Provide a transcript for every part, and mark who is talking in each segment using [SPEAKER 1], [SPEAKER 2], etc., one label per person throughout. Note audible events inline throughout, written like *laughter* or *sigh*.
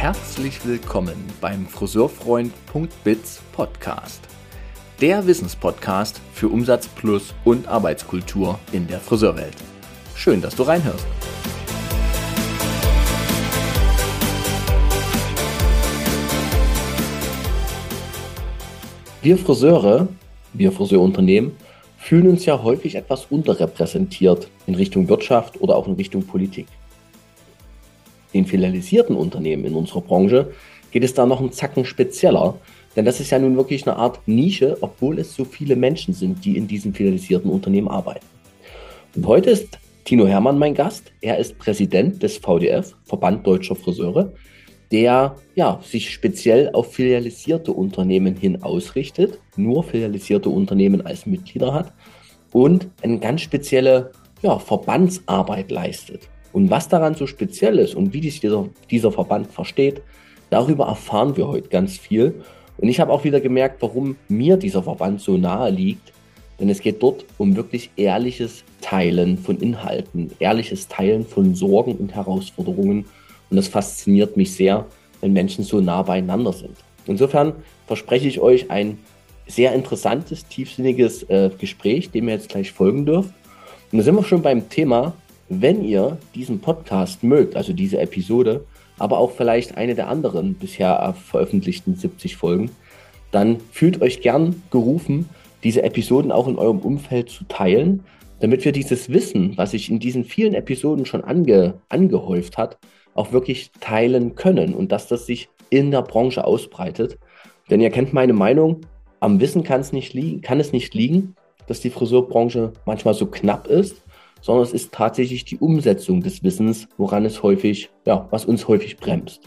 [SPEAKER 1] herzlich willkommen beim Friseurfreund.biz Podcast. Der Wissenspodcast für Umsatz plus und Arbeitskultur in der Friseurwelt. Schön, dass du reinhörst. Wir Friseure, wir Friseurunternehmen, fühlen uns ja häufig etwas unterrepräsentiert in Richtung Wirtschaft oder auch in Richtung Politik den filialisierten Unternehmen in unserer Branche geht es da noch einen Zacken spezieller. Denn das ist ja nun wirklich eine Art Nische, obwohl es so viele Menschen sind, die in diesen filialisierten Unternehmen arbeiten. Und heute ist Tino Hermann mein Gast. Er ist Präsident des VDF, Verband Deutscher Friseure, der ja, sich speziell auf filialisierte Unternehmen hin ausrichtet, nur filialisierte Unternehmen als Mitglieder hat und eine ganz spezielle ja, Verbandsarbeit leistet. Und was daran so speziell ist und wie dieser, dieser Verband versteht, darüber erfahren wir heute ganz viel. Und ich habe auch wieder gemerkt, warum mir dieser Verband so nahe liegt. Denn es geht dort um wirklich ehrliches Teilen von Inhalten, ehrliches Teilen von Sorgen und Herausforderungen. Und das fasziniert mich sehr, wenn Menschen so nah beieinander sind. Insofern verspreche ich euch ein sehr interessantes, tiefsinniges äh, Gespräch, dem ihr jetzt gleich folgen dürft. Und da sind wir schon beim Thema wenn ihr diesen Podcast mögt, also diese Episode, aber auch vielleicht eine der anderen bisher veröffentlichten 70 Folgen, dann fühlt euch gern gerufen, diese Episoden auch in eurem Umfeld zu teilen, damit wir dieses Wissen, was sich in diesen vielen Episoden schon ange, angehäuft hat, auch wirklich teilen können und dass das sich in der Branche ausbreitet. Denn ihr kennt meine Meinung, am Wissen kann es nicht liegen, kann es nicht liegen, dass die Friseurbranche manchmal so knapp ist sondern es ist tatsächlich die Umsetzung des Wissens, woran es häufig, ja, was uns häufig bremst.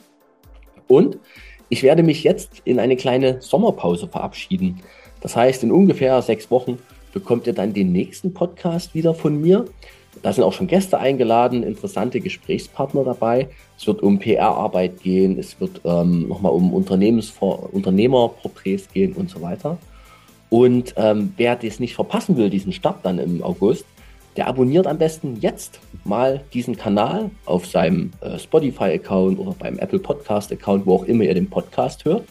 [SPEAKER 1] Und ich werde mich jetzt in eine kleine Sommerpause verabschieden. Das heißt, in ungefähr sechs Wochen bekommt ihr dann den nächsten Podcast wieder von mir. Da sind auch schon Gäste eingeladen, interessante Gesprächspartner dabei. Es wird um PR-Arbeit gehen, es wird ähm, nochmal um Unternehmerporträts gehen und so weiter. Und ähm, wer das nicht verpassen will, diesen Start dann im August, der abonniert am besten jetzt mal diesen Kanal auf seinem äh, Spotify-Account oder beim Apple Podcast-Account, wo auch immer ihr den Podcast hört.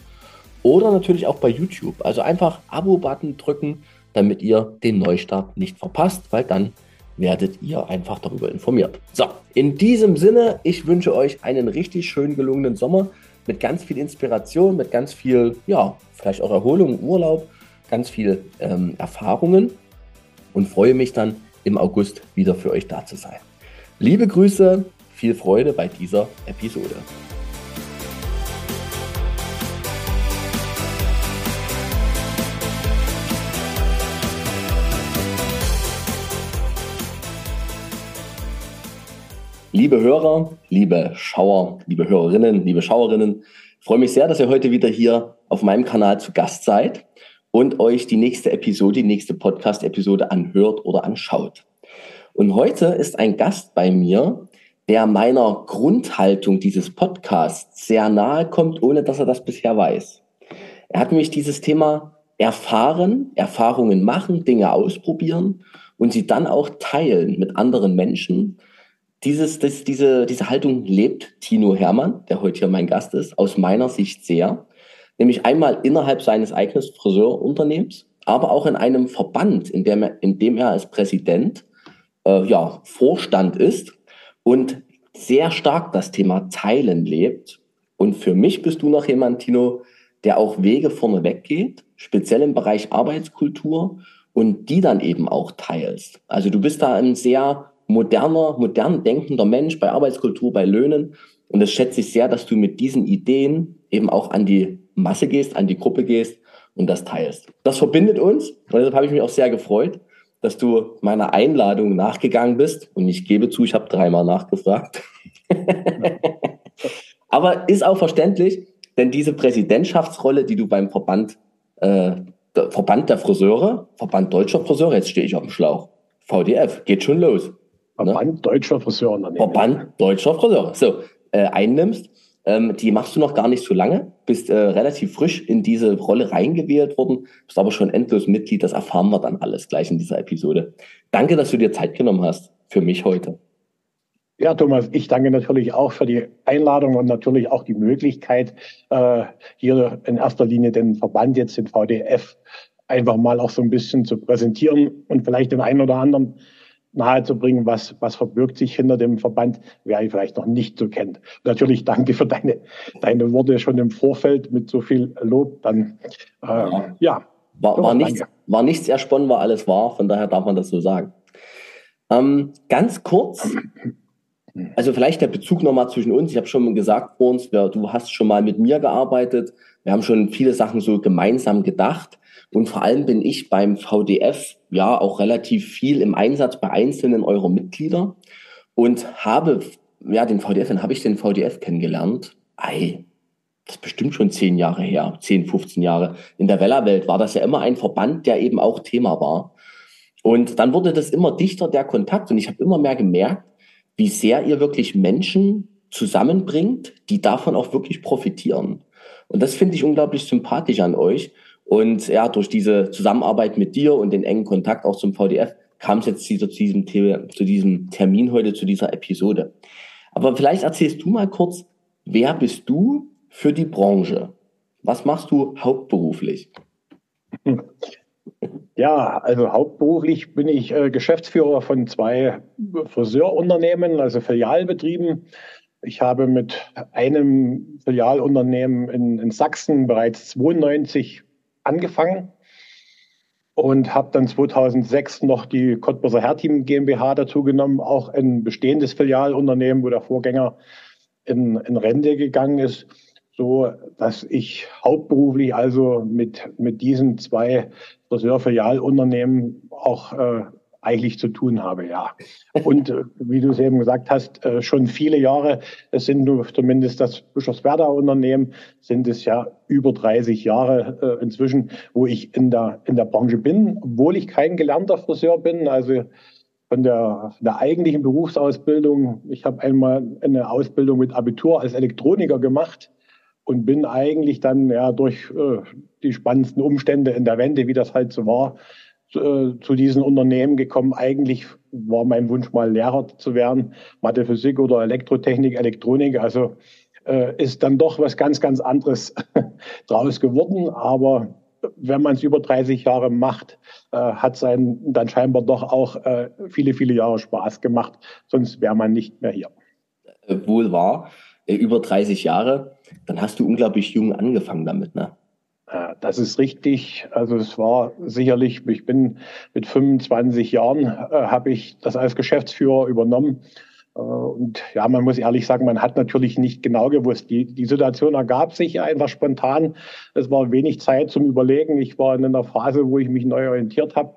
[SPEAKER 1] Oder natürlich auch bei YouTube. Also einfach Abo-Button drücken, damit ihr den Neustart nicht verpasst, weil dann werdet ihr einfach darüber informiert. So, in diesem Sinne, ich wünsche euch einen richtig schön gelungenen Sommer mit ganz viel Inspiration, mit ganz viel, ja, vielleicht auch Erholung, Urlaub, ganz viel ähm, Erfahrungen und freue mich dann, im August wieder für euch da zu sein. Liebe Grüße, viel Freude bei dieser Episode. Liebe Hörer, liebe Schauer, liebe Hörerinnen, liebe Schauerinnen, freue mich sehr, dass ihr heute wieder hier auf meinem Kanal zu Gast seid und euch die nächste Episode, die nächste Podcast-Episode anhört oder anschaut. Und heute ist ein Gast bei mir, der meiner Grundhaltung dieses Podcasts sehr nahe kommt, ohne dass er das bisher weiß. Er hat nämlich dieses Thema erfahren, Erfahrungen machen, Dinge ausprobieren und sie dann auch teilen mit anderen Menschen. Dieses, das, diese, diese Haltung lebt Tino Hermann, der heute hier mein Gast ist, aus meiner Sicht sehr nämlich einmal innerhalb seines eigenen Friseurunternehmens, aber auch in einem Verband, in dem er, in dem er als Präsident äh, ja, Vorstand ist und sehr stark das Thema Teilen lebt. Und für mich bist du noch jemand, Tino, der auch Wege vorne weggeht, speziell im Bereich Arbeitskultur und die dann eben auch teilst. Also du bist da ein sehr moderner, modern denkender Mensch bei Arbeitskultur, bei Löhnen. Und das schätze ich sehr, dass du mit diesen Ideen eben auch an die Masse gehst, an die Gruppe gehst und das teilst. Das verbindet uns und deshalb habe ich mich auch sehr gefreut, dass du meiner Einladung nachgegangen bist. Und ich gebe zu, ich habe dreimal nachgefragt. *laughs* Aber ist auch verständlich, denn diese Präsidentschaftsrolle, die du beim Verband, äh, der Verband der Friseure, Verband deutscher Friseure, jetzt stehe ich auf dem Schlauch, VDF, geht schon los. Ne?
[SPEAKER 2] Verband ne? deutscher Friseure.
[SPEAKER 1] Verband deutscher Friseure. So, äh, einnimmst ähm, die machst du noch gar nicht so lange, bist äh, relativ frisch in diese Rolle reingewählt worden, bist aber schon endlos Mitglied. Das erfahren wir dann alles gleich in dieser Episode. Danke, dass du dir Zeit genommen hast für mich heute.
[SPEAKER 2] Ja, Thomas, ich danke natürlich auch für die Einladung und natürlich auch die Möglichkeit, äh, hier in erster Linie den Verband jetzt, den VDF, einfach mal auch so ein bisschen zu präsentieren und vielleicht den einen oder anderen nahezubringen, was, was verbirgt sich hinter dem Verband, wer ihn vielleicht noch nicht so kennt. natürlich danke für deine, deine Worte schon im Vorfeld mit so viel Lob. Dann,
[SPEAKER 1] äh, ja. ja. War, war, nichts, war nichts ersponnen, war alles wahr, von daher darf man das so sagen. Ähm, ganz kurz, also vielleicht der Bezug nochmal zwischen uns. Ich habe schon gesagt vor uns, du hast schon mal mit mir gearbeitet. Wir haben schon viele Sachen so gemeinsam gedacht. Und vor allem bin ich beim VDF ja auch relativ viel im Einsatz bei einzelnen eurer Mitglieder und habe, ja, den VDF, dann habe ich den VDF kennengelernt. Ei, das ist bestimmt schon zehn Jahre her, zehn, 15 Jahre. In der Wellerwelt war das ja immer ein Verband, der eben auch Thema war. Und dann wurde das immer dichter, der Kontakt. Und ich habe immer mehr gemerkt, wie sehr ihr wirklich Menschen zusammenbringt, die davon auch wirklich profitieren. Und das finde ich unglaublich sympathisch an euch. Und ja, durch diese Zusammenarbeit mit dir und den engen Kontakt auch zum VDF kam es jetzt zu diesem, zu diesem Termin heute, zu dieser Episode. Aber vielleicht erzählst du mal kurz, wer bist du für die Branche? Was machst du hauptberuflich?
[SPEAKER 2] Ja, also hauptberuflich bin ich äh, Geschäftsführer von zwei Friseurunternehmen, also Filialbetrieben. Ich habe mit einem Filialunternehmen in, in Sachsen bereits 92 angefangen und habe dann 2006 noch die Cottbusser Herteam GmbH dazu genommen, auch ein bestehendes Filialunternehmen, wo der Vorgänger in, in Rente gegangen ist so, dass ich hauptberuflich also mit, mit diesen zwei Friseurfilialunternehmen auch äh, eigentlich zu tun habe, ja. Und äh, wie du es eben gesagt hast, äh, schon viele Jahre, es sind nur zumindest das Bischofswerda Unternehmen, sind es ja über 30 Jahre äh, inzwischen, wo ich in der, in der Branche bin, obwohl ich kein gelernter Friseur bin, also von der, der eigentlichen Berufsausbildung. Ich habe einmal eine Ausbildung mit Abitur als Elektroniker gemacht und bin eigentlich dann ja durch äh, die spannendsten Umstände in der Wende, wie das halt so war, äh, zu diesen Unternehmen gekommen. Eigentlich war mein Wunsch mal Lehrer zu werden, Mathe, Physik oder Elektrotechnik, Elektronik. Also äh, ist dann doch was ganz, ganz anderes *laughs* draus geworden. Aber wenn man es über 30 Jahre macht, äh, hat es dann scheinbar doch auch äh, viele, viele Jahre Spaß gemacht. Sonst wäre man nicht mehr hier.
[SPEAKER 1] Äh, wohl wahr. Äh, über 30 Jahre, dann hast du unglaublich jung angefangen damit, ne?
[SPEAKER 2] Das ist richtig. Also es war sicherlich, ich bin mit 25 Jahren, äh, habe ich das als Geschäftsführer übernommen. Äh, und ja, man muss ehrlich sagen, man hat natürlich nicht genau gewusst. Die, die Situation ergab sich einfach spontan. Es war wenig Zeit zum Überlegen. Ich war in einer Phase, wo ich mich neu orientiert habe.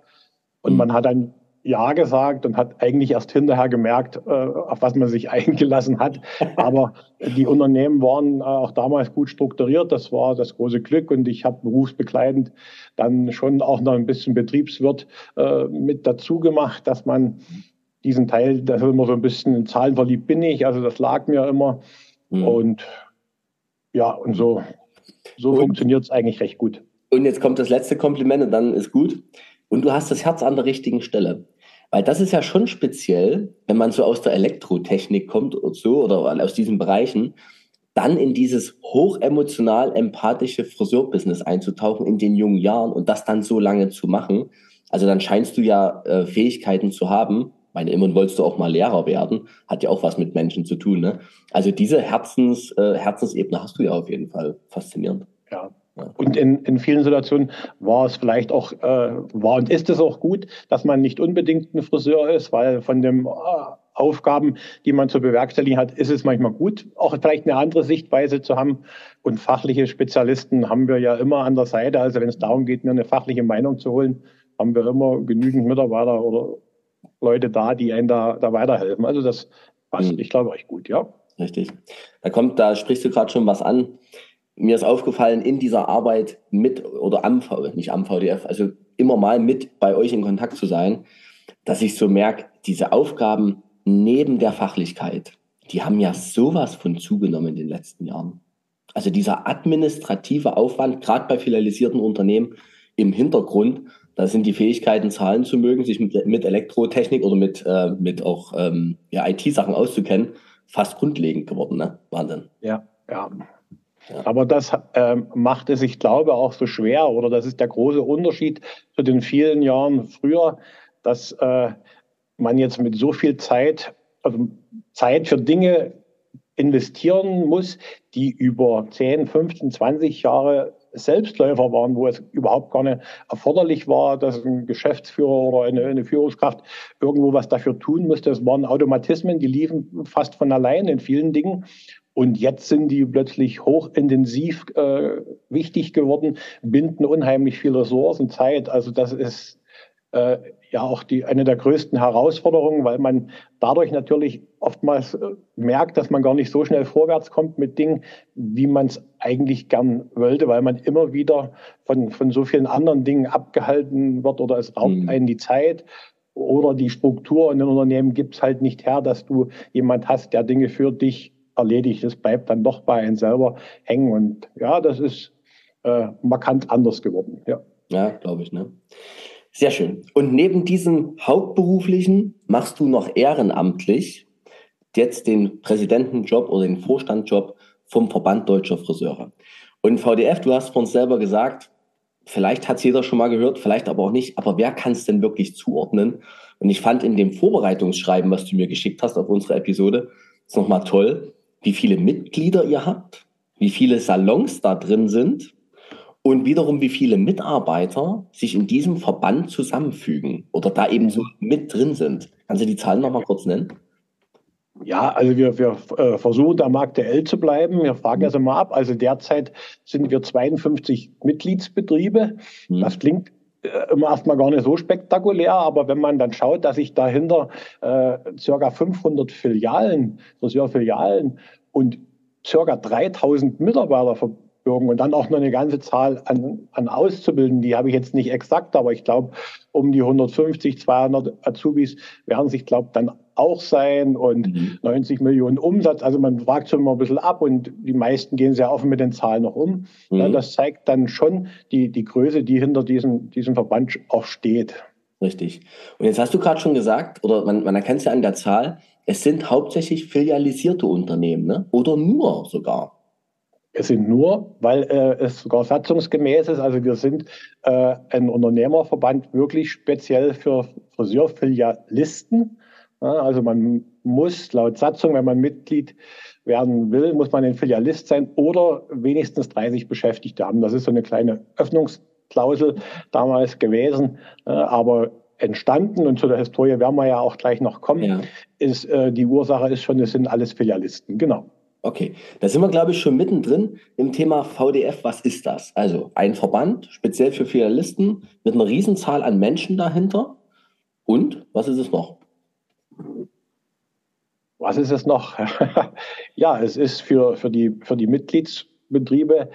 [SPEAKER 2] Und mhm. man hat dann ja gesagt und hat eigentlich erst hinterher gemerkt, äh, auf was man sich *laughs* eingelassen hat. Aber die Unternehmen waren äh, auch damals gut strukturiert. Das war das große Glück. Und ich habe berufsbegleitend dann schon auch noch ein bisschen Betriebswirt äh, mit dazu gemacht, dass man diesen Teil, das ist immer so ein bisschen in Zahlen verliebt bin ich. Also das lag mir immer. Mhm. Und ja, und so, so funktioniert es eigentlich recht gut.
[SPEAKER 1] Und jetzt kommt das letzte Kompliment und dann ist gut. Und du hast das Herz an der richtigen Stelle. Weil das ist ja schon speziell, wenn man so aus der Elektrotechnik kommt oder so oder aus diesen Bereichen, dann in dieses hochemotional empathische Friseurbusiness einzutauchen in den jungen Jahren und das dann so lange zu machen. Also dann scheinst du ja äh, Fähigkeiten zu haben. Meine, immerhin wolltest du auch mal Lehrer werden. Hat ja auch was mit Menschen zu tun. Ne? Also diese Herzens, äh, Herzensebene hast du ja auf jeden Fall faszinierend.
[SPEAKER 2] Ja, und in, in vielen Situationen war es vielleicht auch, äh, war und ist es auch gut, dass man nicht unbedingt ein Friseur ist, weil von den äh, Aufgaben, die man zu bewerkstelligen hat, ist es manchmal gut, auch vielleicht eine andere Sichtweise zu haben. Und fachliche Spezialisten haben wir ja immer an der Seite. Also wenn es darum geht, mir eine fachliche Meinung zu holen, haben wir immer genügend Mitarbeiter oder Leute da, die einen da, da weiterhelfen. Also das passt, mhm. ich glaube, euch gut, ja.
[SPEAKER 1] Richtig. Da kommt, da sprichst du gerade schon was an mir ist aufgefallen, in dieser Arbeit mit oder am, nicht am VDF, also immer mal mit bei euch in Kontakt zu sein, dass ich so merke, diese Aufgaben neben der Fachlichkeit, die haben ja sowas von zugenommen in den letzten Jahren. Also dieser administrative Aufwand, gerade bei filialisierten Unternehmen im Hintergrund, Da sind die Fähigkeiten, Zahlen zu mögen, sich mit, mit Elektrotechnik oder mit, äh, mit auch ähm, ja, IT-Sachen auszukennen, fast grundlegend geworden. Ne? Wahnsinn.
[SPEAKER 2] Ja, ja. Aber das ähm, macht es, ich glaube, auch so schwer, oder das ist der große Unterschied zu den vielen Jahren früher, dass äh, man jetzt mit so viel Zeit, also Zeit für Dinge investieren muss, die über 10, 15, 20 Jahre Selbstläufer waren, wo es überhaupt gar nicht erforderlich war, dass ein Geschäftsführer oder eine, eine Führungskraft irgendwo was dafür tun musste. Es waren Automatismen, die liefen fast von allein in vielen Dingen. Und jetzt sind die plötzlich hochintensiv äh, wichtig geworden, binden unheimlich viel Ressourcen, Zeit. Also das ist äh, ja auch die, eine der größten Herausforderungen, weil man dadurch natürlich oftmals äh, merkt, dass man gar nicht so schnell vorwärts kommt mit Dingen, wie man es eigentlich gern wollte, weil man immer wieder von, von so vielen anderen Dingen abgehalten wird oder es raubt mhm. einen die Zeit oder die Struktur in den Unternehmen gibt es halt nicht her, dass du jemand hast, der Dinge für dich erledigt. Das bleibt dann doch bei einem selber hängen und ja, das ist äh, markant anders geworden. Ja,
[SPEAKER 1] ja glaube ich. Ne? Sehr schön. Und neben diesem hauptberuflichen machst du noch ehrenamtlich jetzt den Präsidentenjob oder den Vorstandjob vom Verband Deutscher Friseure. Und VDF, du hast von uns selber gesagt, vielleicht hat es jeder schon mal gehört, vielleicht aber auch nicht, aber wer kann es denn wirklich zuordnen? Und ich fand in dem Vorbereitungsschreiben, was du mir geschickt hast auf unsere Episode, ist nochmal toll, wie viele Mitglieder ihr habt, wie viele Salons da drin sind und wiederum, wie viele Mitarbeiter sich in diesem Verband zusammenfügen oder da eben so mit drin sind. Kannst du die Zahlen noch mal kurz nennen?
[SPEAKER 2] Ja, also wir, wir äh, versuchen da Markt der L zu bleiben. Wir fragen mhm. also mal ab. Also derzeit sind wir 52 Mitgliedsbetriebe. Mhm. Das klingt erstmal gar nicht so spektakulär, aber wenn man dann schaut, dass sich dahinter äh, circa 500 Filialen, Friseurfilialen und circa 3000 Mitarbeiter Bürgen und dann auch noch eine ganze Zahl an, an Auszubildenden, die habe ich jetzt nicht exakt, aber ich glaube, um die 150, 200 Azubis werden sich, glaube dann auch sein und mhm. 90 Millionen Umsatz. Also man fragt schon immer ein bisschen ab und die meisten gehen sehr offen mit den Zahlen noch um. Mhm. Ja, das zeigt dann schon die, die Größe, die hinter diesem, diesem Verband auch steht.
[SPEAKER 1] Richtig. Und jetzt hast du gerade schon gesagt, oder man, man erkennt es ja an der Zahl, es sind hauptsächlich filialisierte Unternehmen, ne? oder nur sogar.
[SPEAKER 2] Es sind nur, weil äh, es sogar satzungsgemäß ist. Also wir sind äh, ein Unternehmerverband wirklich speziell für Friseurfilialisten. Also man muss laut Satzung, wenn man Mitglied werden will, muss man ein Filialist sein oder wenigstens 30 Beschäftigte haben. Das ist so eine kleine Öffnungsklausel damals gewesen. Aber entstanden und zu der Historie werden wir ja auch gleich noch kommen, ja. ist äh, die Ursache ist schon, es sind alles Filialisten. Genau.
[SPEAKER 1] Okay, da sind wir, glaube ich, schon mittendrin im Thema VDF. Was ist das? Also ein Verband, speziell für Filialisten, mit einer Riesenzahl an Menschen dahinter. Und was ist es noch?
[SPEAKER 2] Was ist es noch? *laughs* ja, es ist für, für, die, für die Mitgliedsbetriebe,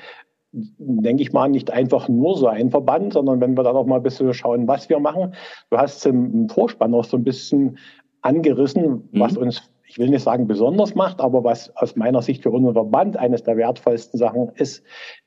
[SPEAKER 2] denke ich mal, nicht einfach nur so ein Verband, sondern wenn wir da noch mal ein bisschen schauen, was wir machen. Du hast im Vorspann auch so ein bisschen angerissen, was mhm. uns ich will nicht sagen besonders macht, aber was aus meiner Sicht für unseren Verband eines der wertvollsten Sachen ist,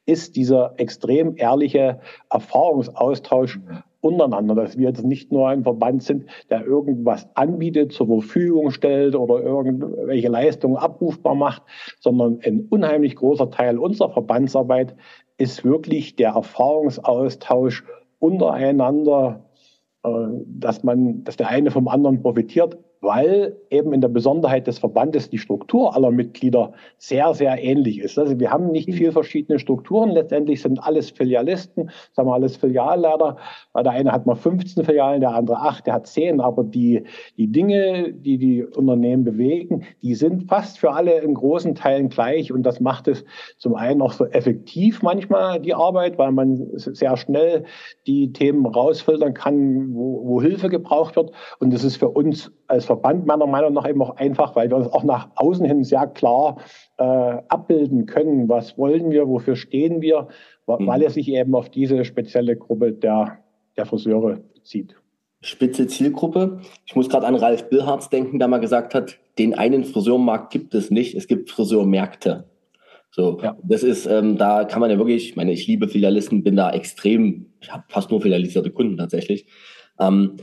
[SPEAKER 2] ist dieser extrem ehrliche Erfahrungsaustausch untereinander, dass wir jetzt nicht nur ein Verband sind, der irgendwas anbietet, zur Verfügung stellt oder irgendwelche Leistungen abrufbar macht, sondern ein unheimlich großer Teil unserer Verbandsarbeit ist wirklich der Erfahrungsaustausch untereinander, äh, dass man, dass der eine vom anderen profitiert, weil eben in der Besonderheit des Verbandes die Struktur aller Mitglieder sehr, sehr ähnlich ist. Also wir haben nicht mhm. viel verschiedene Strukturen. Letztendlich sind alles Filialisten, sagen wir alles Filialleiter. Der eine hat mal 15 Filialen, der andere 8, der hat 10. Aber die, die Dinge, die die Unternehmen bewegen, die sind fast für alle in großen Teilen gleich. Und das macht es zum einen auch so effektiv manchmal die Arbeit, weil man sehr schnell die Themen rausfiltern kann, wo, wo Hilfe gebraucht wird. Und das ist für uns als Verband meiner Meinung nach eben auch einfach, weil wir uns auch nach außen hin sehr klar äh, abbilden können. Was wollen wir, wofür stehen wir, mhm. weil es sich eben auf diese spezielle Gruppe der, der Friseure zieht.
[SPEAKER 1] Spitze Zielgruppe. Ich muss gerade an Ralf Billharz denken, der mal gesagt hat, den einen Friseurmarkt gibt es nicht, es gibt Friseurmärkte. So, ja. das ist, ähm, da kann man ja wirklich, ich meine, ich liebe Filialisten, bin da extrem, ich habe fast nur filialisierte Kunden tatsächlich. Ähm,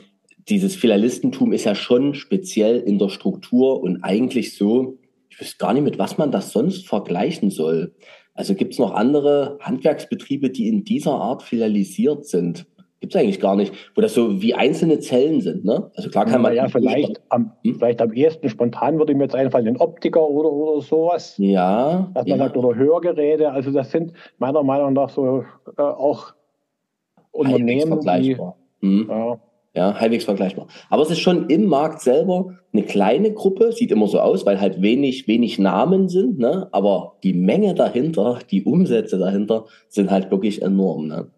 [SPEAKER 1] dieses Filialistentum ist ja schon speziell in der Struktur und eigentlich so, ich wüsste gar nicht, mit was man das sonst vergleichen soll. Also gibt es noch andere Handwerksbetriebe, die in dieser Art filialisiert sind? Gibt es eigentlich gar nicht, wo das so wie einzelne Zellen sind, ne?
[SPEAKER 2] Also klar kann man. Ja, vielleicht am, hm? vielleicht am ehesten spontan würde mir jetzt einfallen, den Optiker oder, oder sowas.
[SPEAKER 1] Ja.
[SPEAKER 2] Dass man
[SPEAKER 1] ja.
[SPEAKER 2] sagt, oder Hörgeräte. Also das sind meiner Meinung nach so äh, auch Unternehmen, die.
[SPEAKER 1] Hm. Ja. Ja, halbwegs vergleichbar. Aber es ist schon im Markt selber eine kleine Gruppe, sieht immer so aus, weil halt wenig, wenig Namen sind, ne? Aber die Menge dahinter, die Umsätze dahinter sind halt wirklich enorm, ne?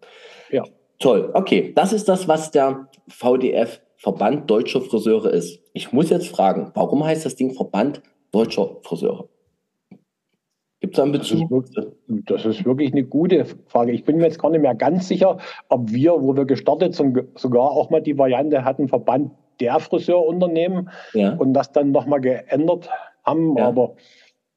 [SPEAKER 1] Ja. Toll. Okay. Das ist das, was der VDF Verband Deutscher Friseure ist. Ich muss jetzt fragen, warum heißt das Ding Verband Deutscher Friseure?
[SPEAKER 2] Gibt es einen Bezug? Das ist, wirklich, das ist, wirklich eine gute Frage. Ich bin mir jetzt gar nicht mehr ganz sicher, ob wir, wo wir gestartet sind, sogar auch mal die Variante hatten, Verband der Friseurunternehmen ja. und das dann nochmal geändert haben. Ja. Aber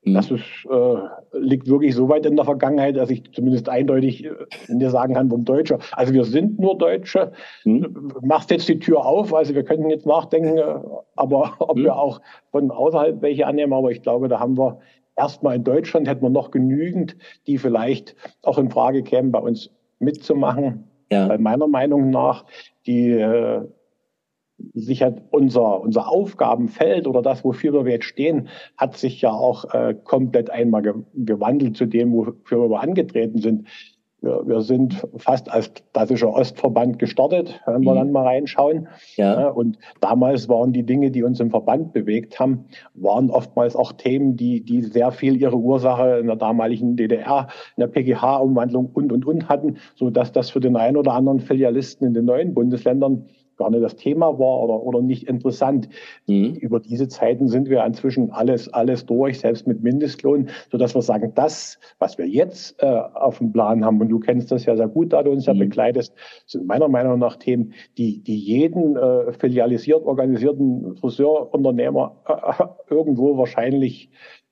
[SPEAKER 2] mhm. das ist, äh, liegt wirklich so weit in der Vergangenheit, dass ich zumindest eindeutig äh, dir sagen kann, vom Deutscher. Also wir sind nur Deutsche. Mhm. Machst jetzt die Tür auf, also wir könnten jetzt nachdenken, äh, aber ob mhm. wir auch von außerhalb welche annehmen. Aber ich glaube, da haben wir erstmal in Deutschland hätten wir noch genügend, die vielleicht auch in Frage kämen, bei uns mitzumachen. Ja. Bei meiner Meinung nach, die äh, sich hat unser, unser Aufgabenfeld oder das, wofür wir jetzt stehen, hat sich ja auch äh, komplett einmal ge gewandelt zu dem, wofür wir angetreten sind. Wir, wir sind fast als klassischer Ostverband gestartet, wenn wir mhm. dann mal reinschauen. Ja. Und damals waren die Dinge, die uns im Verband bewegt haben, waren oftmals auch Themen, die, die sehr viel ihre Ursache in der damaligen DDR, in der PGH-Umwandlung und, und, und hatten, so dass das für den einen oder anderen Filialisten in den neuen Bundesländern gar nicht das Thema war oder, oder nicht interessant. Mhm. Über diese Zeiten sind wir inzwischen alles, alles durch, selbst mit Mindestlohn, sodass wir sagen, das, was wir jetzt äh, auf dem Plan haben, und du kennst das ja sehr gut, da du uns ja mhm. begleitest, sind meiner Meinung nach Themen, die, die jeden äh, filialisiert organisierten Friseurunternehmer äh, irgendwo wahrscheinlich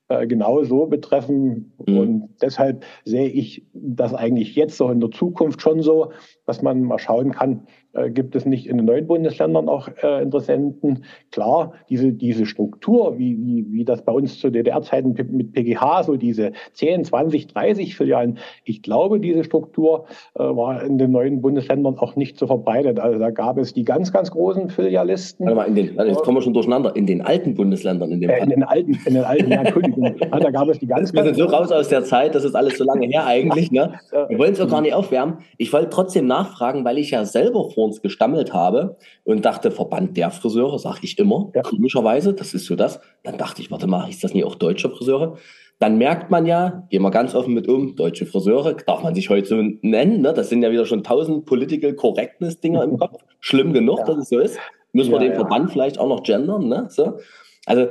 [SPEAKER 2] äh, genau so betreffen. Mhm. Und deshalb sehe ich das eigentlich jetzt so in der Zukunft schon so, dass man mal schauen kann, äh, gibt es nicht in den neuen Bundesländern auch äh, Interessenten. Klar, diese, diese Struktur, wie, wie, wie das bei uns zu DDR-Zeiten mit PGH, so diese 10, 20, 30 Filialen, ich glaube, diese Struktur äh, war in den neuen Bundesländern auch nicht so verbreitet. Also da gab es die ganz, ganz großen Filialisten.
[SPEAKER 1] Warte mal, in den, jetzt kommen wir schon durchsetzen, in den alten Bundesländern.
[SPEAKER 2] In, dem äh, in den alten, in den alten, ja, Entschuldigung. *laughs* da gab es die ganz,
[SPEAKER 1] Wir sind so raus aus der Zeit, das ist alles so lange her eigentlich. Ne? Wir wollen es auch gar nicht aufwärmen. Ich wollte trotzdem nachfragen, weil ich ja selber vor uns gestammelt habe und dachte, Verband der Friseure, sage ich immer, ja. komischerweise, das ist so das. Dann dachte ich, warte mal, ist das nicht auch deutsche Friseure? Dann merkt man ja, gehen wir ganz offen mit um, deutsche Friseure, darf man sich heute so nennen, ne? das sind ja wieder schon tausend Political Correctness-Dinger im *laughs* Kopf. Schlimm genug, ja. dass es so ist. Müssen wir den ja. Verband vielleicht auch noch gendern. Ne? So. Also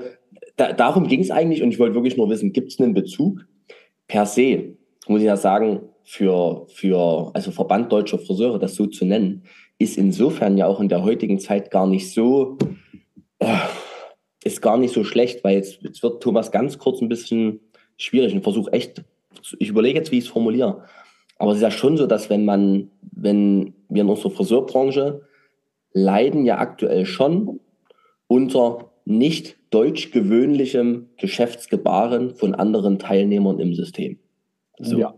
[SPEAKER 1] da, darum ging es eigentlich und ich wollte wirklich nur wissen, gibt es einen Bezug? Per se, muss ich ja sagen, für, für also Verband deutscher Friseure, das so zu nennen, ist insofern ja auch in der heutigen Zeit gar nicht so, äh, ist gar nicht so schlecht, weil jetzt, jetzt wird Thomas ganz kurz ein bisschen schwierig und versuche echt, ich überlege jetzt, wie ich es formuliere. Aber es ist ja schon so, dass wenn man, wenn wir in unserer Friseurbranche leiden ja aktuell schon unter nicht deutsch gewöhnlichem Geschäftsgebaren von anderen Teilnehmern im System. So. Ja.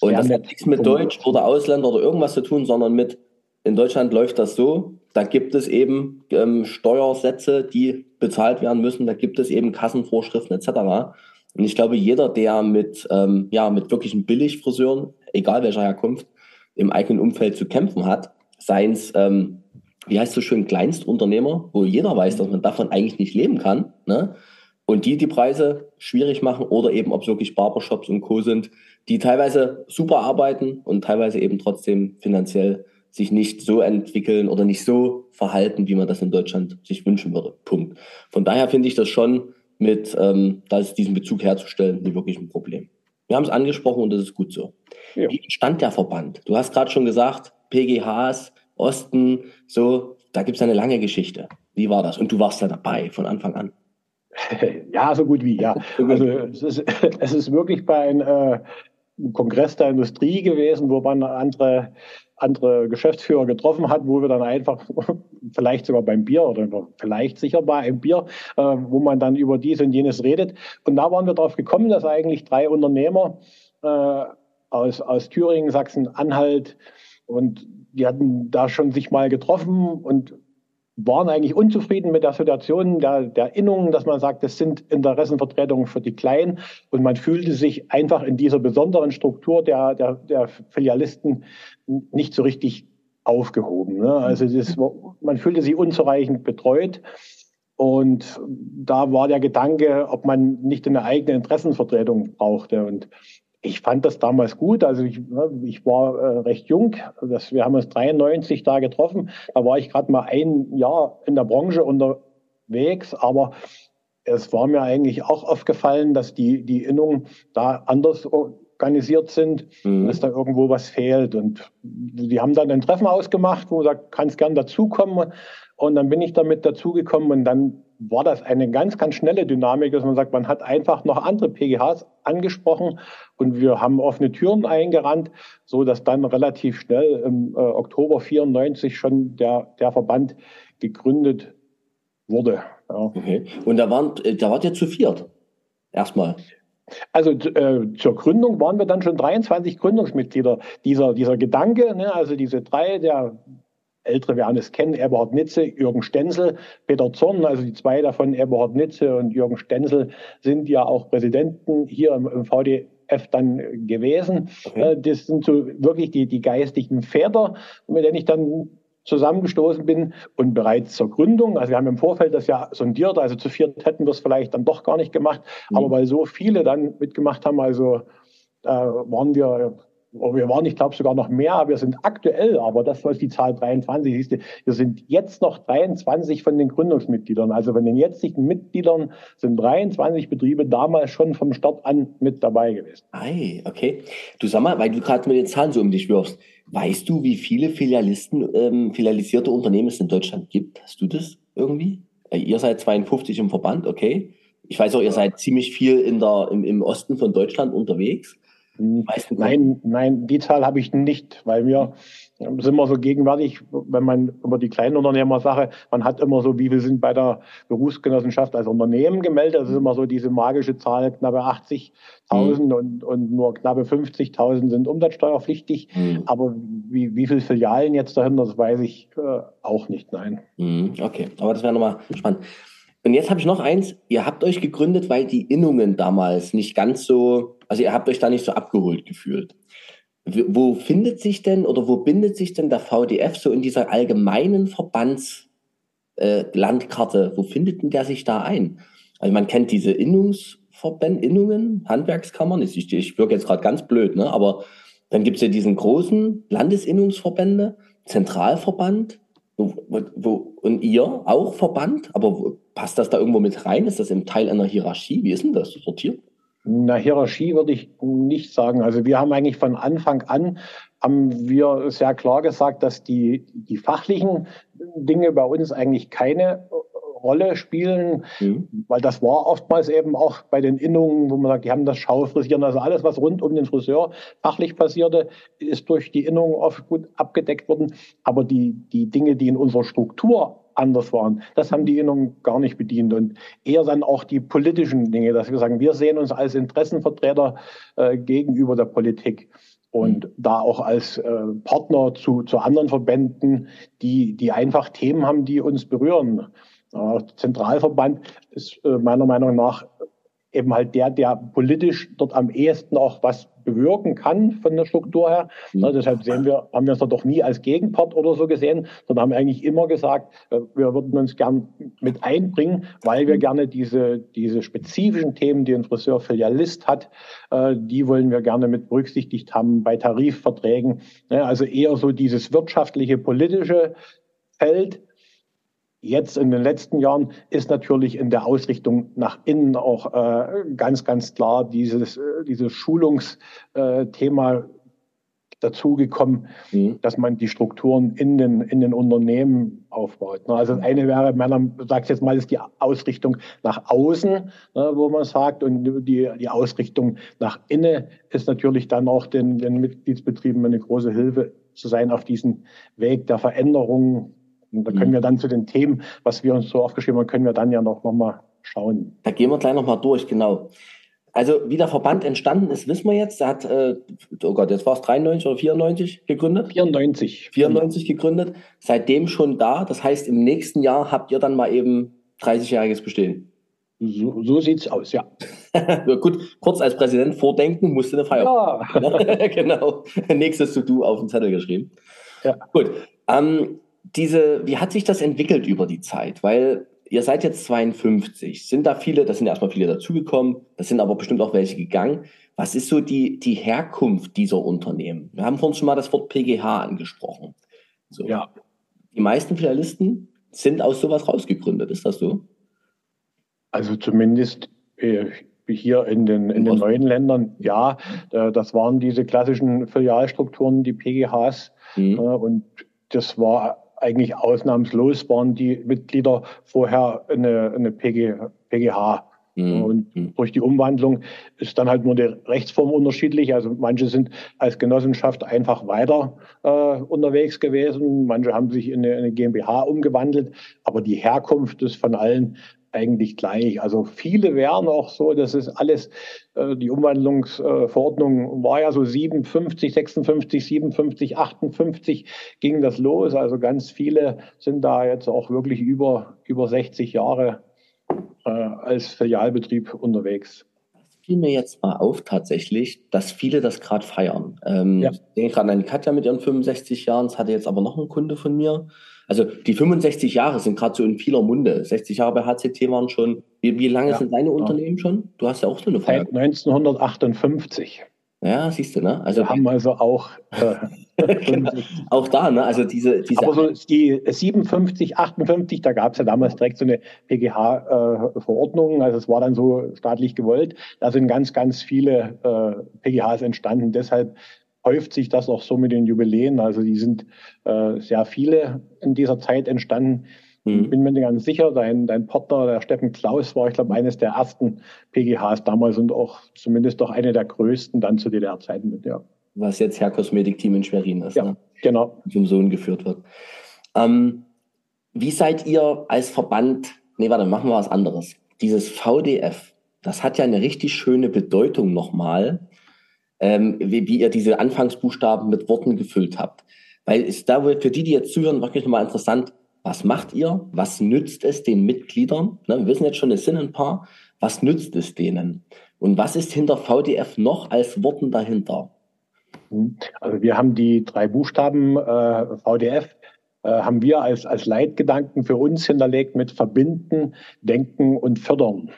[SPEAKER 1] Und das hat nichts mit Deutsch oder Ausländer oder irgendwas zu tun, sondern mit, in Deutschland läuft das so, da gibt es eben ähm, Steuersätze, die bezahlt werden müssen, da gibt es eben Kassenvorschriften etc. Und ich glaube, jeder, der mit, ähm, ja, mit wirklichen Billigfriseuren, egal welcher Herkunft, im eigenen Umfeld zu kämpfen hat, seien es, ähm, wie heißt so schön, Kleinstunternehmer, wo jeder weiß, dass man davon eigentlich nicht leben kann, ne? und die die Preise schwierig machen oder eben, ob es wirklich Barbershops und Co. sind, die teilweise super arbeiten und teilweise eben trotzdem finanziell sich nicht so entwickeln oder nicht so verhalten, wie man das in Deutschland sich wünschen würde. Punkt. Von daher finde ich das schon mit, ähm, da ist diesen Bezug herzustellen, nicht wirklich ein Problem. Wir haben es angesprochen und das ist gut so. Ja. Wie stand der Verband? Du hast gerade schon gesagt, PGHs, Osten, so, da gibt es eine lange Geschichte. Wie war das? Und du warst ja dabei von Anfang an. *laughs*
[SPEAKER 2] ja, so gut wie, ja. Also es ist, *laughs* es ist wirklich bei einem äh, Kongress der Industrie gewesen, wo man andere, andere Geschäftsführer getroffen hat, wo wir dann einfach, *laughs* vielleicht sogar beim Bier oder vielleicht sicher bei einem Bier, äh, wo man dann über dies und jenes redet. Und da waren wir darauf gekommen, dass eigentlich drei Unternehmer äh, aus, aus Thüringen, Sachsen, Anhalt und die hatten da schon sich mal getroffen und waren eigentlich unzufrieden mit der Situation der, der Innungen, dass man sagt, das sind Interessenvertretungen für die Kleinen und man fühlte sich einfach in dieser besonderen Struktur der, der, der Filialisten nicht so richtig aufgehoben. Ne? Also das, man fühlte sich unzureichend betreut. Und da war der Gedanke, ob man nicht eine eigene Interessenvertretung brauchte. Und ich fand das damals gut. Also ich, ne, ich war äh, recht jung. Das, wir haben uns 93 da getroffen. Da war ich gerade mal ein Jahr in der Branche unterwegs, aber es war mir eigentlich auch aufgefallen, dass die, die Innungen da anders organisiert sind, mhm. dass da irgendwo was fehlt. Und die haben dann ein Treffen ausgemacht, wo man sagt, kannst gern dazukommen. Und dann bin ich damit dazugekommen und dann war das eine ganz, ganz schnelle Dynamik, dass man sagt, man hat einfach noch andere PGHs angesprochen und wir haben offene Türen eingerannt, so dass dann relativ schnell im äh, Oktober 94 schon der, der Verband gegründet wurde.
[SPEAKER 1] Ja. Okay. Und da waren, äh, da wart ihr zu viert. Erstmal.
[SPEAKER 2] Also äh, zur Gründung waren wir dann schon 23 Gründungsmitglieder. Dieser, dieser Gedanke, ne, also diese drei, der Ältere werden es kennen, Eberhard Nitze, Jürgen Stenzel, Peter Zorn, also die zwei davon, Eberhard Nitze und Jürgen Stenzel, sind ja auch Präsidenten hier im, im VDF dann gewesen. Okay. Äh, das sind so wirklich die, die geistigen Väter, mit denen ich dann zusammengestoßen bin und bereits zur Gründung, also wir haben im Vorfeld das ja sondiert, also zu viert hätten wir es vielleicht dann doch gar nicht gemacht, mhm. aber weil so viele dann mitgemacht haben, also da waren wir wir waren, ich glaube, sogar noch mehr. Wir sind aktuell, aber das was die Zahl 23 ist, wir sind jetzt noch 23 von den Gründungsmitgliedern. Also von den jetzigen Mitgliedern sind 23 Betriebe damals schon vom Start an mit dabei gewesen.
[SPEAKER 1] Ei, okay. Du sag mal, weil du gerade mit den Zahlen so um dich wirfst, weißt du, wie viele Filialisten, ähm, filialisierte Unternehmen es in Deutschland gibt? Hast du das irgendwie? Äh, ihr seid 52 im Verband, okay. Ich weiß auch, ihr seid ziemlich viel in der, im, im Osten von Deutschland unterwegs.
[SPEAKER 2] Nein, nein, die Zahl habe ich nicht, weil wir sind immer so gegenwärtig, wenn man über die kleinen Unternehmer Sache, man hat immer so, wie wir sind bei der Berufsgenossenschaft als Unternehmen gemeldet, das ist immer so diese magische Zahl, knappe 80.000 mhm. und, und nur knappe 50.000 sind umsatzsteuerpflichtig. Mhm. Aber wie, wie viele Filialen jetzt dahinter, das weiß ich äh, auch nicht, nein.
[SPEAKER 1] Mhm. Okay, aber das wäre nochmal spannend. Und jetzt habe ich noch eins. Ihr habt euch gegründet, weil die Innungen damals nicht ganz so, also ihr habt euch da nicht so abgeholt gefühlt. Wo findet sich denn oder wo bindet sich denn der VDF so in dieser allgemeinen Verbandslandkarte? Äh, wo findet denn der sich da ein? Also man kennt diese Innungsverbände, Innungen, Handwerkskammern. Ich, ich wirke jetzt gerade ganz blöd, ne? aber dann gibt es ja diesen großen Landesinnungsverbände, Zentralverband, wo, wo, und ihr auch Verband, aber passt das da irgendwo mit rein? Ist das im Teil einer Hierarchie? Wie ist denn das sortiert?
[SPEAKER 2] Na, Hierarchie würde ich nicht sagen. Also wir haben eigentlich von Anfang an, haben wir sehr klar gesagt, dass die, die fachlichen Dinge bei uns eigentlich keine Rolle spielen, mhm. weil das war oftmals eben auch bei den Innungen, wo man sagt, die haben das Schaufrisieren, also alles, was rund um den Friseur fachlich passierte, ist durch die Innungen oft gut abgedeckt worden. Aber die, die Dinge, die in unserer Struktur anders waren. Das haben die Innungen gar nicht bedient und eher dann auch die politischen Dinge, dass wir sagen, wir sehen uns als Interessenvertreter äh, gegenüber der Politik und mhm. da auch als äh, Partner zu, zu anderen Verbänden, die, die einfach Themen haben, die uns berühren. Äh, Zentralverband ist äh, meiner Meinung nach eben halt der, der politisch dort am ehesten auch was bewirken kann von der Struktur her. Mhm. Ja, deshalb sehen wir, haben wir es doch nie als Gegenpart oder so gesehen, sondern haben eigentlich immer gesagt, äh, wir würden uns gern mit einbringen, weil wir mhm. gerne diese, diese spezifischen Themen, die ein Friseur-Filialist hat, die wollen wir gerne mit berücksichtigt haben bei Tarifverträgen. Also eher so dieses wirtschaftliche, politische Feld, Jetzt in den letzten Jahren ist natürlich in der Ausrichtung nach innen auch äh, ganz, ganz klar dieses, äh, dieses Schulungsthema dazugekommen, mhm. dass man die Strukturen in den, in den Unternehmen aufbaut. Ne? Also das eine wäre, meiner, sag ich jetzt mal, ist die Ausrichtung nach außen, ne, wo man sagt, und die, die Ausrichtung nach innen ist natürlich dann auch den, den Mitgliedsbetrieben eine große Hilfe zu sein auf diesem Weg der Veränderung. Und da können mhm. wir dann zu den Themen, was wir uns so aufgeschrieben haben, können wir dann ja noch, noch mal schauen.
[SPEAKER 1] Da gehen wir gleich noch mal durch, genau. Also wie der Verband entstanden ist, wissen wir jetzt. Er hat, äh, oh Gott, jetzt war es 93 oder 94 gegründet?
[SPEAKER 2] 94.
[SPEAKER 1] 94 gegründet. Seitdem schon da. Das heißt, im nächsten Jahr habt ihr dann mal eben 30-jähriges Bestehen.
[SPEAKER 2] So, so sieht's aus, ja. *laughs*
[SPEAKER 1] Gut, kurz als Präsident vordenken, musste eine Feier. Ja. *laughs* genau. Nächstes To-Do auf den Zettel geschrieben. Ja. Gut. Ähm, diese, wie hat sich das entwickelt über die Zeit? Weil ihr seid jetzt 52. Sind da viele, da sind erstmal viele dazugekommen, das sind aber bestimmt auch welche gegangen. Was ist so die, die Herkunft dieser Unternehmen? Wir haben vorhin schon mal das Wort PGH angesprochen. So. Ja. Die meisten Filialisten sind aus sowas rausgegründet, ist das so?
[SPEAKER 2] Also zumindest äh, hier in den, in den neuen Ländern, ja, äh, das waren diese klassischen Filialstrukturen, die PGHs. Mhm. Äh, und das war eigentlich ausnahmslos waren die Mitglieder vorher eine, eine PG, PGH. Mhm. Und mhm. durch die Umwandlung ist dann halt nur die Rechtsform unterschiedlich. Also manche sind als Genossenschaft einfach weiter äh, unterwegs gewesen, manche haben sich in eine, eine GmbH umgewandelt, aber die Herkunft ist von allen eigentlich gleich. Also viele wären auch so, das ist alles, äh, die Umwandlungsverordnung war ja so 57, 56, 57, 58 ging das los. Also ganz viele sind da jetzt auch wirklich über, über 60 Jahre äh, als Filialbetrieb unterwegs
[SPEAKER 1] fiel mir jetzt mal auf tatsächlich, dass viele das gerade feiern. Ähm, ja. Ich denke gerade an die Katja mit ihren 65 Jahren, das hatte jetzt aber noch ein Kunde von mir. Also die 65 Jahre sind gerade so in vieler Munde. 60 Jahre bei HCT waren schon. Wie, wie lange ja, sind deine ja. Unternehmen schon? Du hast ja auch so eine
[SPEAKER 2] Feier. Seit 1958.
[SPEAKER 1] Ja, siehst du, ne?
[SPEAKER 2] Also wir haben also auch äh, *laughs*
[SPEAKER 1] auch da, ne? Also diese, diese
[SPEAKER 2] Aber so die 57, 58, da gab es ja damals direkt so eine PGH-Verordnung. Äh, also es war dann so staatlich gewollt. Da sind ganz, ganz viele äh, PGHs entstanden. Deshalb häuft sich das auch so mit den Jubiläen. Also die sind äh, sehr viele in dieser Zeit entstanden. Mhm. Ich bin mir nicht ganz sicher, dein, dein Partner, der Steffen Klaus, war, ich glaube, eines der ersten PGHs damals und auch zumindest doch eine der größten dann zu DDR-Zeiten mit, ja.
[SPEAKER 1] Was jetzt Herr Kosmetikteam in Schwerin ist,
[SPEAKER 2] ja, ne? genau.
[SPEAKER 1] Zum Sohn geführt wird. Ähm, wie seid ihr als Verband, nee, warte, machen wir was anderes. Dieses VDF, das hat ja eine richtig schöne Bedeutung nochmal, ähm, wie, wie ihr diese Anfangsbuchstaben mit Worten gefüllt habt. Weil ist da für die, die jetzt zuhören, wirklich nochmal interessant, was macht ihr? Was nützt es den Mitgliedern? Ne, wir wissen jetzt schon, es sind ein paar. Was nützt es denen? Und was ist hinter VDF noch als Worten dahinter?
[SPEAKER 2] Mhm. Also wir haben die drei Buchstaben äh, VDF, äh, haben wir als, als Leitgedanken für uns hinterlegt mit Verbinden, Denken und Fördern.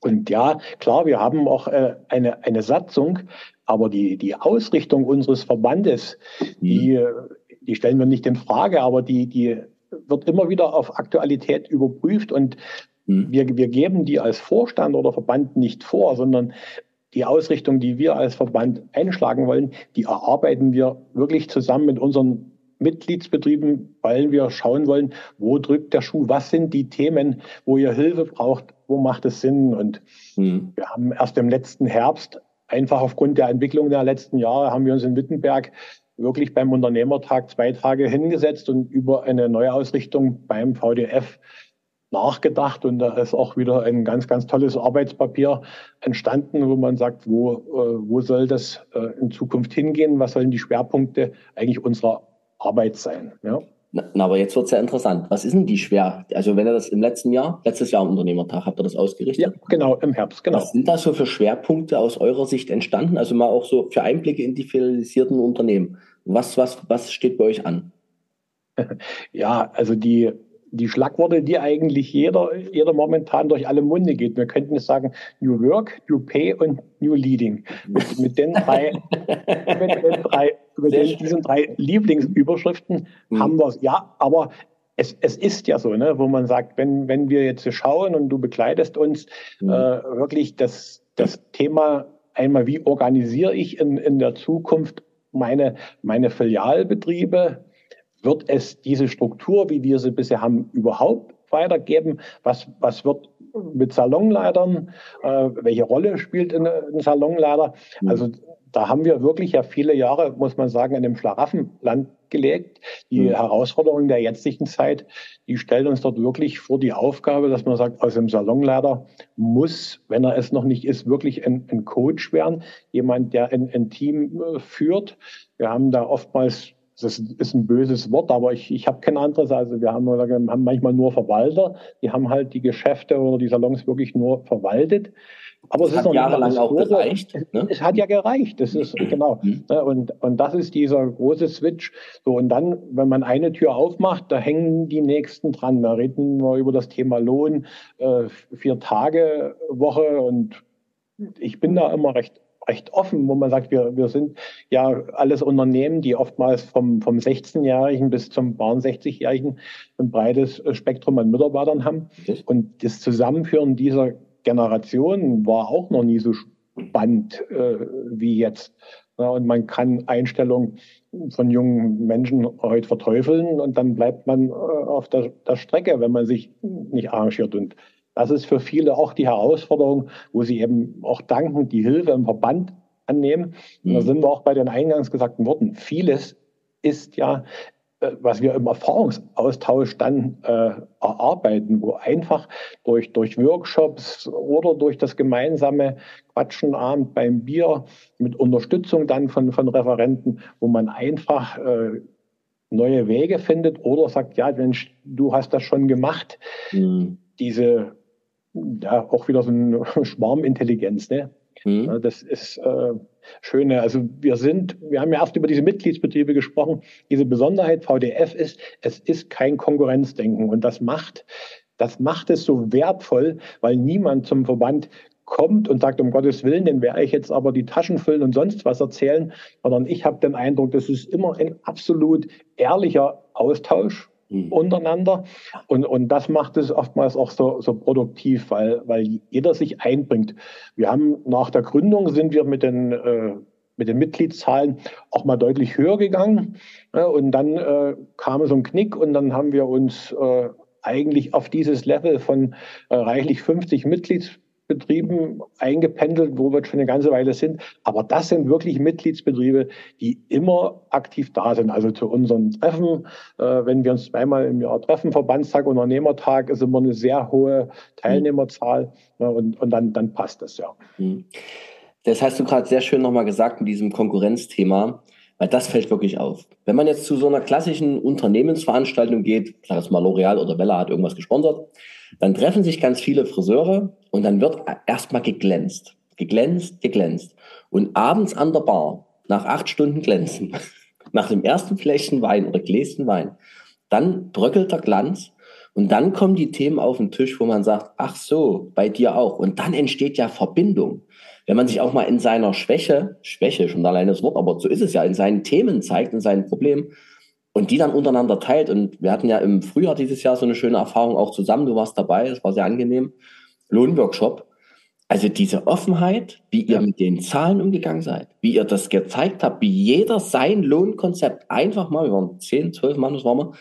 [SPEAKER 2] Und ja, klar, wir haben auch äh, eine, eine Satzung, aber die, die Ausrichtung unseres Verbandes, die, mhm. Die stellen wir nicht in Frage, aber die, die wird immer wieder auf Aktualität überprüft und mhm. wir, wir geben die als Vorstand oder Verband nicht vor, sondern die Ausrichtung, die wir als Verband einschlagen wollen, die erarbeiten wir wirklich zusammen mit unseren Mitgliedsbetrieben, weil wir schauen wollen, wo drückt der Schuh, was sind die Themen, wo ihr Hilfe braucht, wo macht es Sinn. Und mhm. wir haben erst im letzten Herbst, einfach aufgrund der Entwicklung der letzten Jahre, haben wir uns in Wittenberg wirklich beim Unternehmertag zwei Tage hingesetzt und über eine Neuausrichtung beim VDF nachgedacht und da ist auch wieder ein ganz, ganz tolles Arbeitspapier entstanden, wo man sagt, wo, äh, wo soll das äh, in Zukunft hingehen? Was sollen die Schwerpunkte eigentlich unserer Arbeit sein? Ja?
[SPEAKER 1] Na, aber jetzt wird es ja interessant. Was ist denn die schwer? Also wenn ihr das im letzten Jahr, letztes Jahr am Unternehmertag, habt ihr das ausgerichtet? Ja,
[SPEAKER 2] genau, im Herbst, genau.
[SPEAKER 1] Was sind da so für Schwerpunkte aus eurer Sicht entstanden? Also mal auch so für Einblicke in die filialisierten Unternehmen. Was, was, was steht bei euch an? *laughs*
[SPEAKER 2] Ja, also die, die Schlagworte, die eigentlich jeder, jeder momentan durch alle Munde geht. Wir könnten es sagen New Work, New Pay und New Leading. Mit, mit den drei, *laughs* mit den drei mit den, diesen drei Lieblingsüberschriften mhm. haben wir es. Ja, aber es, es ist ja so, ne, wo man sagt, wenn, wenn wir jetzt schauen und du begleitest uns, mhm. äh, wirklich das, das Thema einmal, wie organisiere ich in, in der Zukunft meine, meine Filialbetriebe, wird es diese Struktur, wie wir sie bisher haben, überhaupt weitergeben? Was, was wird mit Salonleitern? Äh, welche Rolle spielt ein, ein Salonleiter? Mhm. Also da haben wir wirklich ja viele Jahre, muss man sagen, in dem Schlaraffenland gelebt. Die mhm. Herausforderungen der jetzigen Zeit, die stellen uns dort wirklich vor die Aufgabe, dass man sagt, aus dem Salonleiter muss, wenn er es noch nicht ist, wirklich ein, ein Coach werden, jemand, der ein, ein Team äh, führt. Wir haben da oftmals das ist ein böses Wort, aber ich, ich habe kein anderes. Also wir haben, haben manchmal nur Verwalter, die haben halt die Geschäfte oder die Salons wirklich nur verwaltet.
[SPEAKER 1] Aber es, es hat jahrelang auch gereicht.
[SPEAKER 2] Ne? Es hat ja gereicht. Das ist genau. Mhm. Ne, und, und das ist dieser große Switch. So, und dann, wenn man eine Tür aufmacht, da hängen die nächsten dran. Da reden wir über das Thema Lohn, äh, vier Tage Woche und ich bin da immer recht recht offen, wo man sagt, wir, wir sind ja alles Unternehmen, die oftmals vom, vom 16-Jährigen bis zum 60-Jährigen ein breites Spektrum an Mitarbeitern haben. Und das Zusammenführen dieser Generation war auch noch nie so spannend äh, wie jetzt. Ja, und man kann Einstellungen von jungen Menschen heute verteufeln und dann bleibt man äh, auf der, der Strecke, wenn man sich nicht arrangiert. Und das ist für viele auch die Herausforderung, wo sie eben auch danken, die Hilfe im Verband annehmen. Und da mhm. sind wir auch bei den eingangs gesagten Worten. Vieles ist ja äh, was wir im Erfahrungsaustausch dann äh, erarbeiten, wo einfach durch, durch Workshops oder durch das gemeinsame Quatschen Abend beim Bier mit Unterstützung dann von, von Referenten, wo man einfach äh, neue Wege findet oder sagt, ja, Mensch, du hast das schon gemacht. Mhm. Diese, ja, auch wieder so eine *laughs* Schwarmintelligenz, ne? Mhm. Das ist äh, schöne. Also wir sind, wir haben ja erst über diese Mitgliedsbetriebe gesprochen. Diese Besonderheit VDF ist, es ist kein Konkurrenzdenken und das macht, das macht es so wertvoll, weil niemand zum Verband kommt und sagt, um Gottes Willen, den werde ich jetzt aber die Taschen füllen und sonst was erzählen, sondern ich habe den Eindruck, das ist immer ein absolut ehrlicher Austausch. Untereinander. Und, und das macht es oftmals auch so, so produktiv, weil, weil jeder sich einbringt. Wir haben nach der Gründung sind wir mit den äh, mit den Mitgliedszahlen auch mal deutlich höher gegangen. Ja, und dann äh, kam so ein Knick und dann haben wir uns äh, eigentlich auf dieses Level von äh, reichlich 50 Mitglieds Betrieben eingependelt, wo wir schon eine ganze Weile sind. Aber das sind wirklich Mitgliedsbetriebe, die immer aktiv da sind. Also zu unseren Treffen, äh, wenn wir uns zweimal im Jahr treffen, Verbandstag, Unternehmertag, ist immer eine sehr hohe Teilnehmerzahl mhm. und, und dann, dann passt das ja. Mhm.
[SPEAKER 1] Das hast du gerade sehr schön nochmal gesagt in diesem Konkurrenzthema, weil das fällt wirklich auf. Wenn man jetzt zu so einer klassischen Unternehmensveranstaltung geht, sag jetzt mal L'Oreal oder Wella hat irgendwas gesponsert, dann treffen sich ganz viele Friseure und dann wird erstmal geglänzt. Geglänzt, geglänzt. Und abends an der Bar, nach acht Stunden Glänzen, *laughs* nach dem ersten Fläschchen Wein oder Gläschen Wein, dann bröckelt der Glanz und dann kommen die Themen auf den Tisch, wo man sagt, ach so, bei dir auch. Und dann entsteht ja Verbindung. Wenn man sich auch mal in seiner Schwäche, Schwäche schon alleine das Wort, aber so ist es ja, in seinen Themen zeigt, in seinen Problemen, und die dann untereinander teilt. Und wir hatten ja im Frühjahr dieses Jahr so eine schöne Erfahrung auch zusammen. Du warst dabei, das war sehr angenehm. Lohnworkshop. Also diese Offenheit, wie ihr mit den Zahlen umgegangen seid, wie ihr das gezeigt habt, wie jeder sein Lohnkonzept einfach mal, wir waren 10, 12 Mann, das waren wir,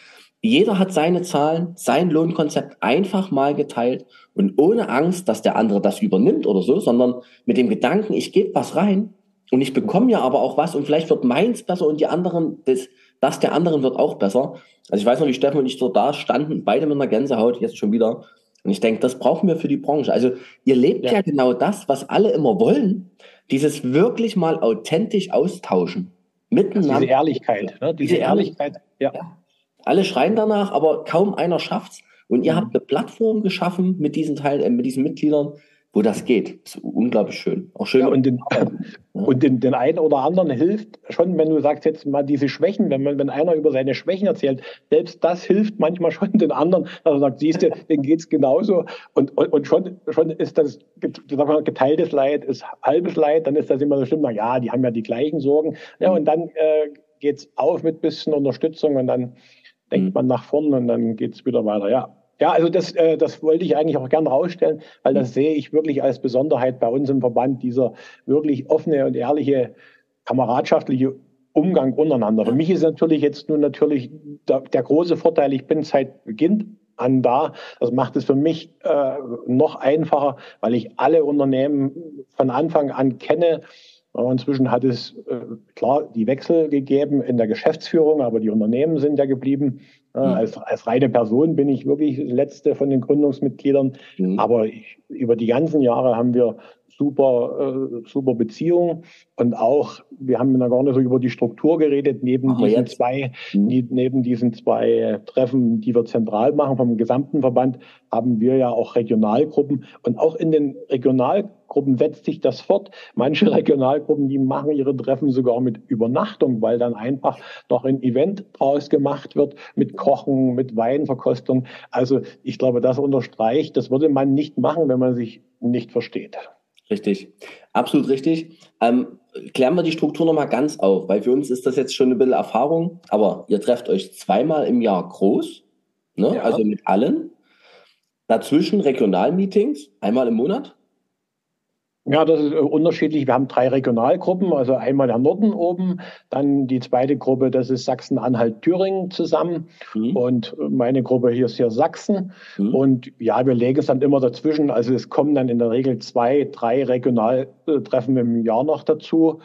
[SPEAKER 1] jeder hat seine Zahlen, sein Lohnkonzept einfach mal geteilt und ohne Angst, dass der andere das übernimmt oder so, sondern mit dem Gedanken, ich gebe was rein und ich bekomme ja aber auch was und vielleicht wird meins besser und die anderen, das, das der anderen wird auch besser. Also ich weiß noch, wie Steffen und ich so da standen, beide mit einer Gänsehaut, jetzt schon wieder. Und ich denke, das brauchen wir für die Branche. Also ihr lebt ja. ja genau das, was alle immer wollen. Dieses wirklich mal authentisch austauschen.
[SPEAKER 2] Miteinander. Diese Ehrlichkeit.
[SPEAKER 1] Ne? Diese, Diese Ehrlichkeit, ja. ja. Alle schreien danach, aber kaum einer schafft's. Und ihr mhm. habt eine Plattform geschaffen mit diesen Teil, äh, mit diesen Mitgliedern, wo das geht. Das ist unglaublich schön.
[SPEAKER 2] Auch schön. Ja, und den, äh, *laughs* und den, den einen oder anderen hilft schon, wenn du sagst jetzt mal diese Schwächen, wenn man, wenn einer über seine Schwächen erzählt, selbst das hilft manchmal *laughs* schon den anderen, dass er sagt, siehst du, denen geht's genauso. Und, und, und schon, schon ist das, geteiltes Leid ist halbes Leid, dann ist das immer so schlimm, na ja, die haben ja die gleichen Sorgen. Ja, und dann äh, geht's auf mit bisschen Unterstützung und dann denkt mhm. man nach vorne und dann geht's wieder weiter. Ja, ja, also das, äh, das wollte ich eigentlich auch gern rausstellen, weil das sehe ich wirklich als Besonderheit bei uns im Verband, dieser wirklich offene und ehrliche, kameradschaftliche Umgang untereinander. Für mich ist natürlich jetzt nun natürlich der, der große Vorteil, ich bin seit Beginn an da. Das macht es für mich äh, noch einfacher, weil ich alle Unternehmen von Anfang an kenne. Inzwischen hat es äh, klar die Wechsel gegeben in der Geschäftsführung, aber die Unternehmen sind ja geblieben. Mhm. Als, als reine Person bin ich wirklich letzte von den Gründungsmitgliedern. Mhm. Aber ich, über die ganzen Jahre haben wir super, äh, super Beziehung. Und auch, wir haben da gar nicht so über die Struktur geredet, neben Ach, diesen zwei, mhm. die, neben diesen zwei Treffen, die wir zentral machen vom gesamten Verband, haben wir ja auch Regionalgruppen. Und auch in den Regionalgruppen setzt sich das fort. Manche *laughs* Regionalgruppen, die machen ihre Treffen sogar mit Übernachtung, weil dann einfach noch ein Event draus gemacht wird mit Kochen, mit Weinverkostung. Also ich glaube, das unterstreicht, das würde man nicht machen, wenn man sich nicht versteht.
[SPEAKER 1] Richtig, absolut richtig. Ähm, klären wir die Struktur nochmal ganz auf, weil für uns ist das jetzt schon ein bisschen Erfahrung, aber ihr trefft euch zweimal im Jahr groß, ne? Ja. also mit allen. Dazwischen Regionalmeetings, einmal im Monat.
[SPEAKER 2] Ja, das ist äh, unterschiedlich. Wir haben drei Regionalgruppen, also einmal der Norden oben, dann die zweite Gruppe, das ist Sachsen-Anhalt-Thüringen zusammen mhm. und meine Gruppe hier ist hier Sachsen. Mhm. Und ja, wir legen es dann immer dazwischen. Also es kommen dann in der Regel zwei, drei Regionaltreffen im Jahr noch dazu.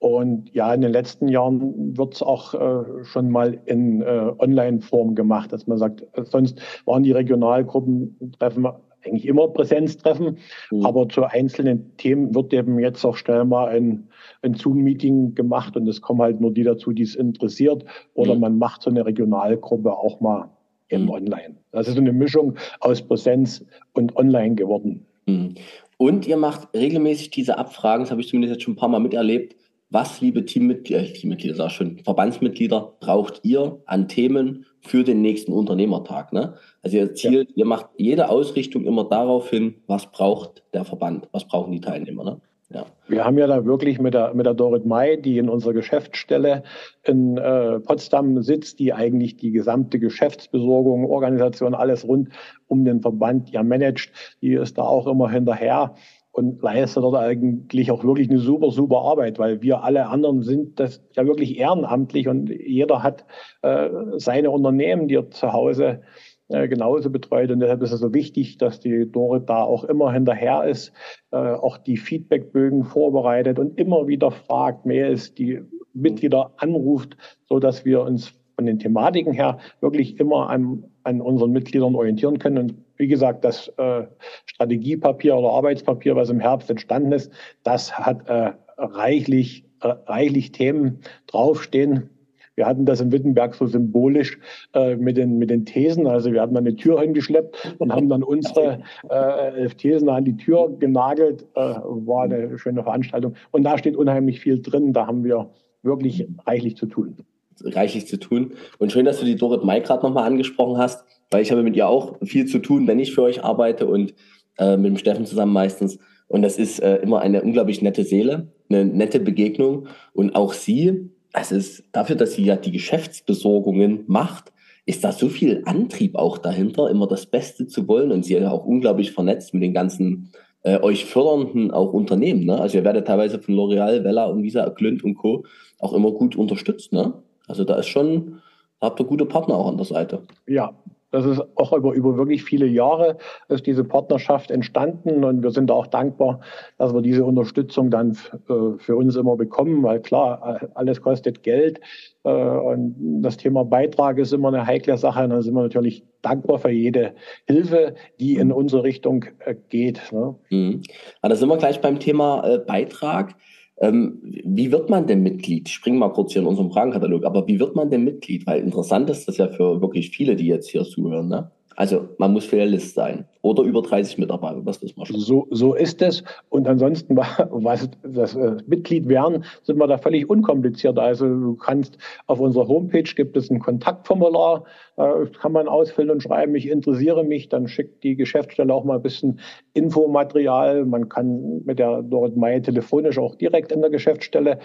[SPEAKER 2] Und ja, in den letzten Jahren wird es auch äh, schon mal in äh, Online-Form gemacht, dass man sagt, äh, sonst waren die Regionalgruppentreffen eigentlich immer Präsenztreffen, mhm. aber zu einzelnen Themen wird eben jetzt auch schnell mal ein, ein Zoom-Meeting gemacht und es kommen halt nur die dazu, die es interessiert. Oder mhm. man macht so eine Regionalgruppe auch mal im mhm. Online. Das ist so eine Mischung aus Präsenz und Online geworden.
[SPEAKER 1] Mhm. Und ihr macht regelmäßig diese Abfragen, das habe ich zumindest jetzt schon ein paar Mal miterlebt. Was, liebe Teammitglieder, äh, Teammitglieder, sag schon, Verbandsmitglieder, braucht ihr an Themen für den nächsten Unternehmertag? Ne? Also ihr zielt, ja. ihr macht jede Ausrichtung immer darauf hin, was braucht der Verband, was brauchen die Teilnehmer. Ne?
[SPEAKER 2] Ja. Wir haben ja da wirklich mit der, mit der Dorit May, die in unserer Geschäftsstelle in äh, Potsdam sitzt, die eigentlich die gesamte Geschäftsbesorgung, Organisation, alles rund um den Verband ja managt, die ist da auch immer hinterher und leistet dort eigentlich auch wirklich eine super, super Arbeit, weil wir alle anderen sind das ja wirklich ehrenamtlich und jeder hat äh, seine Unternehmen, die er zu Hause äh, genauso betreut. Und deshalb ist es so wichtig, dass die Dorit da auch immer hinterher ist, äh, auch die Feedbackbögen vorbereitet und immer wieder fragt, ist, die Mitglieder anruft, so dass wir uns von den Thematiken her wirklich immer an, an unseren Mitgliedern orientieren können. Und wie gesagt, das äh, Strategiepapier oder Arbeitspapier, was im Herbst entstanden ist, das hat äh, reichlich, äh, reichlich Themen draufstehen. Wir hatten das in Wittenberg so symbolisch äh, mit, den, mit den Thesen. Also wir hatten dann eine Tür hingeschleppt und haben dann unsere äh, elf Thesen an die Tür genagelt. Äh, war eine schöne Veranstaltung. Und da steht unheimlich viel drin. Da haben wir wirklich reichlich zu tun
[SPEAKER 1] reichlich zu tun. Und schön, dass du die Dorit May gerade nochmal angesprochen hast, weil ich habe mit ihr auch viel zu tun, wenn ich für euch arbeite und äh, mit dem Steffen zusammen meistens. Und das ist äh, immer eine unglaublich nette Seele, eine nette Begegnung. Und auch sie, es ist dafür, dass sie ja die Geschäftsbesorgungen macht, ist da so viel Antrieb auch dahinter, immer das Beste zu wollen. Und sie ist auch unglaublich vernetzt mit den ganzen äh, euch fördernden auch Unternehmen. Ne? Also ihr werdet teilweise von L'Oreal, Vella und Visa, Glünd und Co. auch immer gut unterstützt. Ne? Also da ist schon, habt ihr gute Partner auch an der Seite.
[SPEAKER 2] Ja, das ist auch über, über wirklich viele Jahre ist diese Partnerschaft entstanden und wir sind auch dankbar, dass wir diese Unterstützung dann äh, für uns immer bekommen, weil klar, alles kostet Geld äh, und das Thema Beitrag ist immer eine heikle Sache und dann sind wir natürlich dankbar für jede Hilfe, die in unsere Richtung äh, geht.
[SPEAKER 1] Ne? Mhm. da sind wir gleich beim Thema Beitrag. Ähm, wie wird man denn Mitglied? Ich springe mal kurz hier in unserem Fragenkatalog, aber wie wird man denn Mitglied? Weil interessant ist das ja für wirklich viele, die jetzt hier zuhören. Ne? Also man muss Filialist sein oder über 30 Mitarbeiter,
[SPEAKER 2] das wissen wir schon. So, so ist es. Und ansonsten, *laughs* was das äh, Mitglied werden, sind wir da völlig unkompliziert. Also du kannst auf unserer Homepage gibt es ein Kontaktformular, äh, kann man ausfüllen und schreiben, ich interessiere mich, dann schickt die Geschäftsstelle auch mal ein bisschen Infomaterial. Man kann mit der Dorit May telefonisch auch direkt in der Geschäftsstelle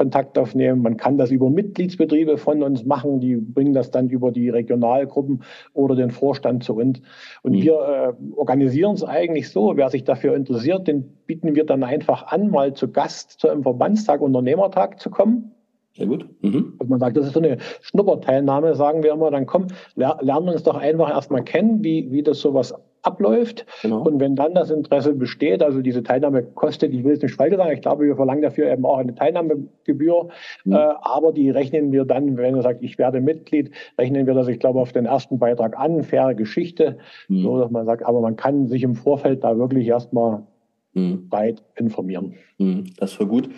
[SPEAKER 2] Kontakt aufnehmen. Man kann das über Mitgliedsbetriebe von uns machen, die bringen das dann über die Regionalgruppen oder den Vorstand zu uns. Und mhm. wir äh, organisieren es eigentlich so, wer sich dafür interessiert, den bieten wir dann einfach an, mal zu Gast zu einem Verbandstag, Unternehmertag zu kommen. Sehr gut. Mhm. Und man sagt, das ist so eine Schnupperteilnahme, sagen wir immer, dann komm, lernen wir uns doch einfach erstmal kennen, wie, wie das sowas abläuft. Genau. Und wenn dann das Interesse besteht, also diese Teilnahme kostet, ich will es nicht falsch sagen, ich glaube, wir verlangen dafür eben auch eine Teilnahmegebühr, mhm. äh, aber die rechnen wir dann, wenn er sagt, ich werde Mitglied, rechnen wir das, ich glaube, auf den ersten Beitrag an, faire Geschichte, mhm. so dass man sagt, aber man kann sich im Vorfeld da wirklich erstmal mhm. breit informieren.
[SPEAKER 1] Mhm. Das war gut.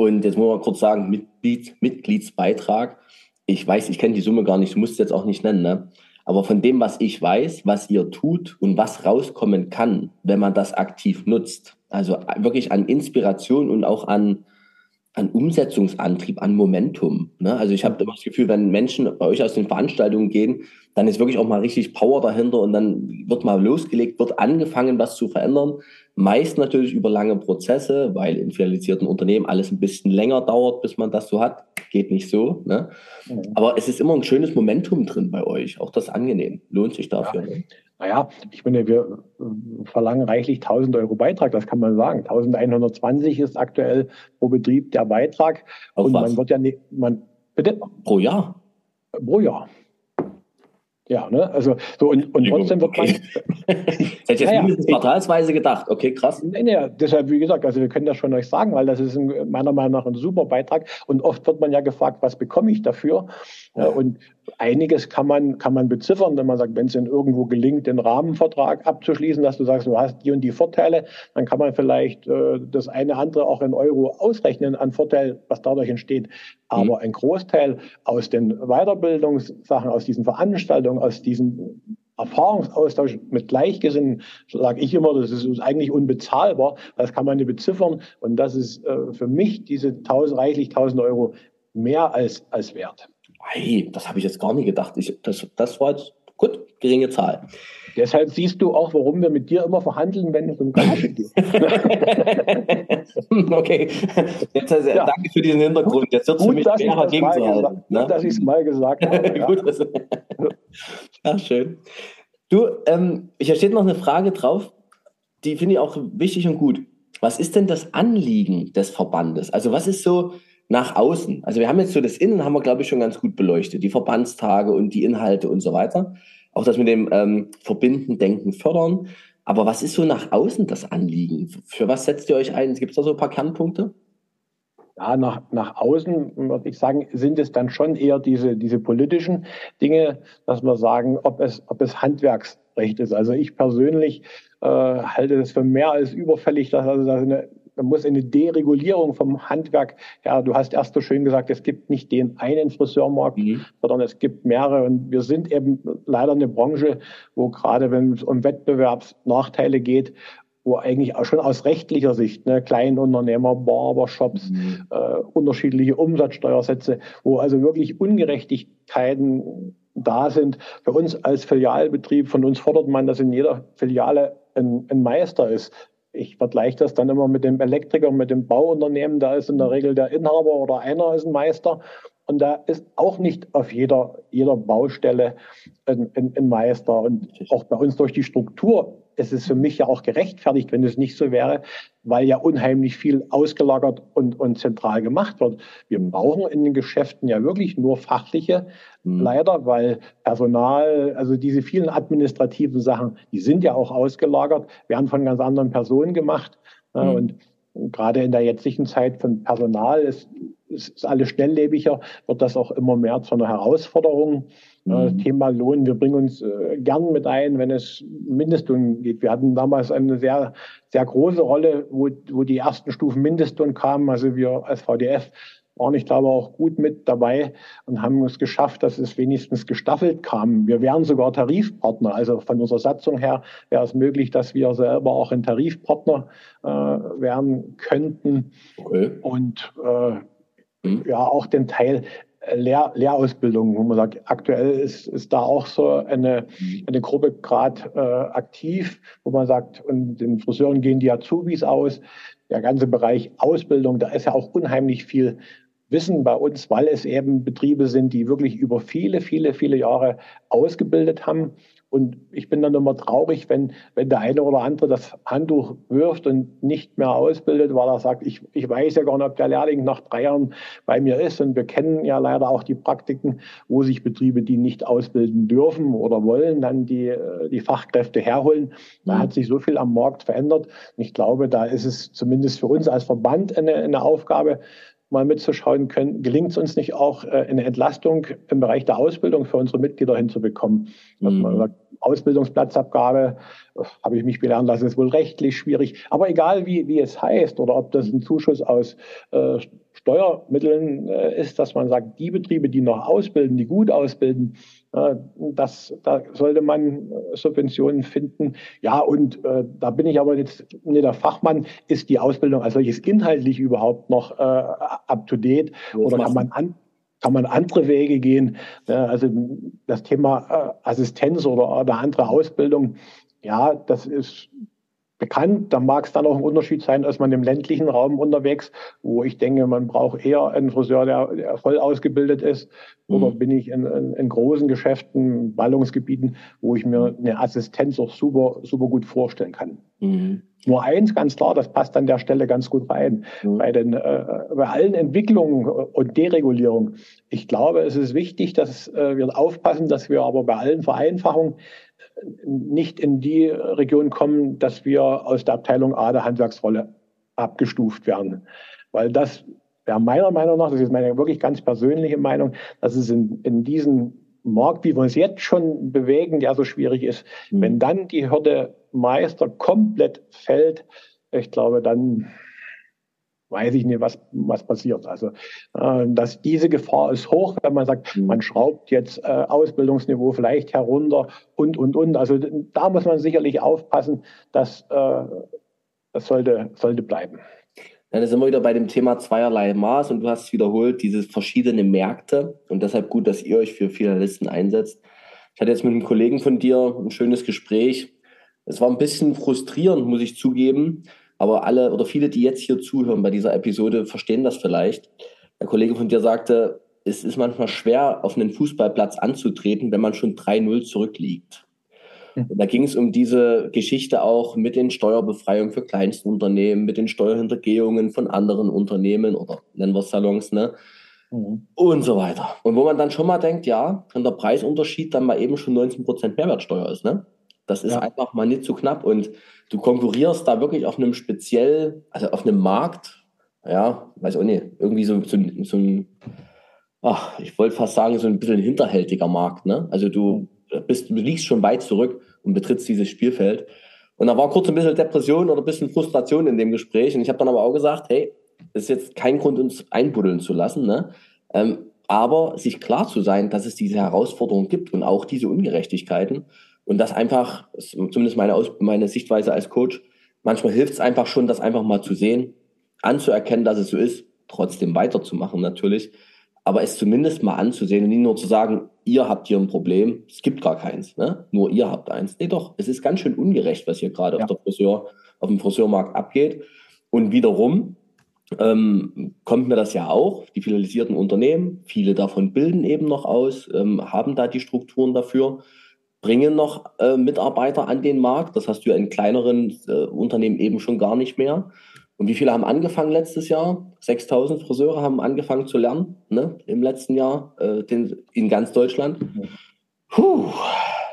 [SPEAKER 1] Und jetzt muss man kurz sagen, Mitglied, Mitgliedsbeitrag. Ich weiß, ich kenne die Summe gar nicht, du musst es jetzt auch nicht nennen, ne? Aber von dem, was ich weiß, was ihr tut und was rauskommen kann, wenn man das aktiv nutzt, also wirklich an Inspiration und auch an, an Umsetzungsantrieb, an Momentum. Ne? Also ich habe immer das Gefühl, wenn Menschen bei euch aus den Veranstaltungen gehen, dann ist wirklich auch mal richtig Power dahinter und dann wird mal losgelegt, wird angefangen, was zu verändern. Meist natürlich über lange Prozesse, weil in filialisierten Unternehmen alles ein bisschen länger dauert, bis man das so hat. Geht nicht so. Ne? Mhm. Aber es ist immer ein schönes Momentum drin bei euch. Auch das angenehm. Lohnt sich dafür. Ja.
[SPEAKER 2] Ne? Naja, ich meine, wir verlangen reichlich 1000 Euro Beitrag, das kann man sagen. 1120 ist aktuell pro Betrieb der Beitrag.
[SPEAKER 1] Auf und was? man wird ja nicht, man, bitte? Pro Jahr?
[SPEAKER 2] Pro Jahr. Ja, ne? Also so und, und trotzdem wird man. *laughs*
[SPEAKER 1] hätte ich jetzt naja, mindestens quartalsweise gedacht. Okay, krass.
[SPEAKER 2] Nee, nee, deshalb, wie gesagt, also wir können das schon euch sagen, weil das ist ein, meiner Meinung nach ein super Beitrag. Und oft wird man ja gefragt, was bekomme ich dafür? Ja. Und einiges kann man, kann man beziffern, wenn man sagt, wenn es denn irgendwo gelingt, den Rahmenvertrag abzuschließen, dass du sagst, du hast die und die Vorteile, dann kann man vielleicht äh, das eine andere auch in Euro ausrechnen an Vorteil, was dadurch entsteht. Aber mhm. ein Großteil aus den Weiterbildungssachen, aus diesen Veranstaltungen, aus diesem Erfahrungsaustausch mit Gleichgesinnten, sage ich immer, das ist eigentlich unbezahlbar. Das kann man nicht beziffern. Und das ist äh, für mich diese 1000, reichlich 1000 Euro mehr als, als wert.
[SPEAKER 1] Hey, das habe ich jetzt gar nicht gedacht. Ich, das, das war jetzt gut, geringe Zahl.
[SPEAKER 2] Deshalb siehst du auch, warum wir mit dir immer verhandeln, wenn es um Gage geht. *laughs*
[SPEAKER 1] okay, jetzt, also, ja. danke für diesen Hintergrund. Jetzt wird es für mich schwerer gegenzuhalten.
[SPEAKER 2] Ne? Gut, dass ich es mal gesagt habe. *laughs* Ja. gut, also.
[SPEAKER 1] Ach, schön. Du, ähm, hier steht noch eine Frage drauf, die finde ich auch wichtig und gut. Was ist denn das Anliegen des Verbandes? Also was ist so nach außen. Also wir haben jetzt so das Innen, haben wir, glaube ich, schon ganz gut beleuchtet. Die Verbandstage und die Inhalte und so weiter. Auch das mit dem ähm, Verbinden, Denken, Fördern. Aber was ist so nach außen das Anliegen? Für was setzt ihr euch ein? Gibt es da so ein paar Kernpunkte?
[SPEAKER 2] Ja, nach, nach außen würde ich sagen, sind es dann schon eher diese, diese politischen Dinge, dass wir sagen, ob es, ob es Handwerksrecht ist. Also ich persönlich äh, halte es für mehr als überfällig, dass also dass eine man muss eine Deregulierung vom Handwerk, ja, du hast erst so schön gesagt, es gibt nicht den einen Friseurmarkt, mhm. sondern es gibt mehrere. Und wir sind eben leider eine Branche, wo gerade wenn es um Wettbewerbsnachteile geht, wo eigentlich auch schon aus rechtlicher Sicht, ne, Kleinunternehmer, Barbershops, mhm. äh, unterschiedliche Umsatzsteuersätze, wo also wirklich Ungerechtigkeiten da sind. Für uns als Filialbetrieb, von uns fordert man, dass in jeder Filiale ein, ein Meister ist ich vergleiche das dann immer mit dem Elektriker, mit dem Bauunternehmen. Da ist in der Regel der Inhaber oder einer ist ein Meister. Und da ist auch nicht auf jeder, jeder Baustelle ein, ein, ein Meister. Und auch bei uns durch die Struktur ist es für mich ja auch gerechtfertigt, wenn es nicht so wäre, weil ja unheimlich viel ausgelagert und, und zentral gemacht wird. Wir brauchen in den Geschäften ja wirklich nur fachliche, mhm. leider, weil Personal, also diese vielen administrativen Sachen, die sind ja auch ausgelagert, werden von ganz anderen Personen gemacht. Mhm. Und gerade in der jetzigen Zeit von Personal ist, ist alles schnelllebiger, wird das auch immer mehr zu einer Herausforderung. Mhm. Thema Lohn, wir bringen uns äh, gern mit ein, wenn es Mindestlohn geht. Wir hatten damals eine sehr, sehr große Rolle, wo, wo die ersten Stufen Mindestlohn kamen. Also wir als VDF waren, ich glaube, auch gut mit dabei und haben es geschafft, dass es wenigstens gestaffelt kam. Wir wären sogar Tarifpartner. Also von unserer Satzung her wäre es möglich, dass wir selber auch ein Tarifpartner äh, werden könnten. Okay. Und äh, mhm. ja, auch den Teil Lehr Lehrausbildung, wo man sagt, aktuell ist, ist da auch so eine, mhm. eine Gruppe gerade äh, aktiv, wo man sagt, und den Friseuren gehen die Azubis aus. Der ganze Bereich Ausbildung, da ist ja auch unheimlich viel wissen bei uns, weil es eben Betriebe sind, die wirklich über viele, viele, viele Jahre ausgebildet haben und ich bin dann immer traurig, wenn, wenn der eine oder andere das Handtuch wirft und nicht mehr ausbildet, weil er sagt, ich, ich weiß ja gar nicht, ob der Lehrling nach drei Jahren bei mir ist. Und wir kennen ja leider auch die Praktiken, wo sich Betriebe, die nicht ausbilden dürfen oder wollen, dann die, die Fachkräfte herholen. Da hat sich so viel am Markt verändert. Und ich glaube, da ist es zumindest für uns als Verband eine, eine Aufgabe, mal mitzuschauen können, gelingt es uns nicht auch, äh, eine Entlastung im Bereich der Ausbildung für unsere Mitglieder hinzubekommen. Mhm. Ausbildungsplatzabgabe, äh, habe ich mich belehren lassen, ist wohl rechtlich schwierig. Aber egal, wie, wie es heißt oder ob das ein Zuschuss aus äh, Steuermitteln äh, ist, dass man sagt, die Betriebe, die noch ausbilden, die gut ausbilden, äh, das, da sollte man äh, Subventionen finden. Ja, und äh, da bin ich aber jetzt nicht der Fachmann. Ist die Ausbildung als solches inhaltlich überhaupt noch äh, up to date? Oder kann man an, kann man andere Wege gehen? Also das Thema äh, Assistenz oder, oder andere Ausbildung, ja, das ist bekannt. Da mag es dann auch ein Unterschied sein, als man im ländlichen Raum unterwegs, wo ich denke, man braucht eher einen Friseur, der, der voll ausgebildet ist. Mhm. Oder bin ich in, in, in, großen Geschäften, Ballungsgebieten, wo ich mir eine Assistenz auch super, super gut vorstellen kann. Mhm. Nur eins ganz klar, das passt an der Stelle ganz gut rein. Mhm. Bei, den, äh, bei allen Entwicklungen und Deregulierung. Ich glaube, es ist wichtig, dass äh, wir aufpassen, dass wir aber bei allen Vereinfachungen nicht in die Region kommen, dass wir aus der Abteilung A der Handwerksrolle abgestuft werden. Weil das wäre meiner Meinung nach, das ist meine wirklich ganz persönliche Meinung, dass es in, in diesem Markt, wie wir uns jetzt schon bewegen, der so schwierig ist, mhm. wenn dann die Hürde Meister komplett fällt, ich glaube, dann weiß ich nicht, was, was passiert. Also äh, dass diese Gefahr ist hoch, wenn man sagt, mhm. man schraubt jetzt äh, Ausbildungsniveau vielleicht herunter und, und, und. Also da muss man sicherlich aufpassen, dass äh, das sollte, sollte bleiben.
[SPEAKER 1] Dann sind wir wieder bei dem Thema zweierlei Maß und du hast wiederholt, diese verschiedenen Märkte und deshalb gut, dass ihr euch für Filialisten einsetzt. Ich hatte jetzt mit einem Kollegen von dir ein schönes Gespräch. Es war ein bisschen frustrierend, muss ich zugeben, aber alle oder viele, die jetzt hier zuhören bei dieser Episode, verstehen das vielleicht. Der Kollege von dir sagte, es ist manchmal schwer, auf einen Fußballplatz anzutreten, wenn man schon 3-0 zurückliegt. Hm. Und da ging es um diese Geschichte auch mit den Steuerbefreiungen für Kleinstunternehmen, mit den Steuerhintergehungen von anderen Unternehmen oder nennen wir es Salons, ne? Mhm. Und so weiter. Und wo man dann schon mal denkt, ja, wenn der Preisunterschied dann mal eben schon 19% Mehrwertsteuer ist, ne? Das ist ja. einfach mal nicht zu knapp. Und du konkurrierst da wirklich auf einem speziell, also auf einem Markt, ja, weiß auch nicht, irgendwie so, so, so ein, ach, ich wollte fast sagen, so ein bisschen hinterhältiger Markt. Ne? Also du bist, du liegst schon weit zurück und betrittst dieses Spielfeld. Und da war kurz ein bisschen Depression oder ein bisschen Frustration in dem Gespräch. Und ich habe dann aber auch gesagt, hey, das ist jetzt kein Grund, uns einbuddeln zu lassen. Ne? Ähm, aber sich klar zu sein, dass es diese Herausforderungen gibt und auch diese Ungerechtigkeiten und das einfach, zumindest meine, Aus meine Sichtweise als Coach, manchmal hilft es einfach schon, das einfach mal zu sehen, anzuerkennen, dass es so ist, trotzdem weiterzumachen natürlich, aber es zumindest mal anzusehen und nicht nur zu sagen, ihr habt hier ein Problem, es gibt gar keins, ne? nur ihr habt eins. Nee, doch, es ist ganz schön ungerecht, was hier gerade ja. auf, Friseur, auf dem Friseurmarkt abgeht. Und wiederum ähm, kommt mir das ja auch, die filialisierten Unternehmen, viele davon bilden eben noch aus, ähm, haben da die Strukturen dafür bringen noch äh, Mitarbeiter an den Markt. Das hast du ja in kleineren äh, Unternehmen eben schon gar nicht mehr. Und wie viele haben angefangen letztes Jahr? 6000 Friseure haben angefangen zu lernen ne, im letzten Jahr äh, den, in ganz Deutschland. Puh.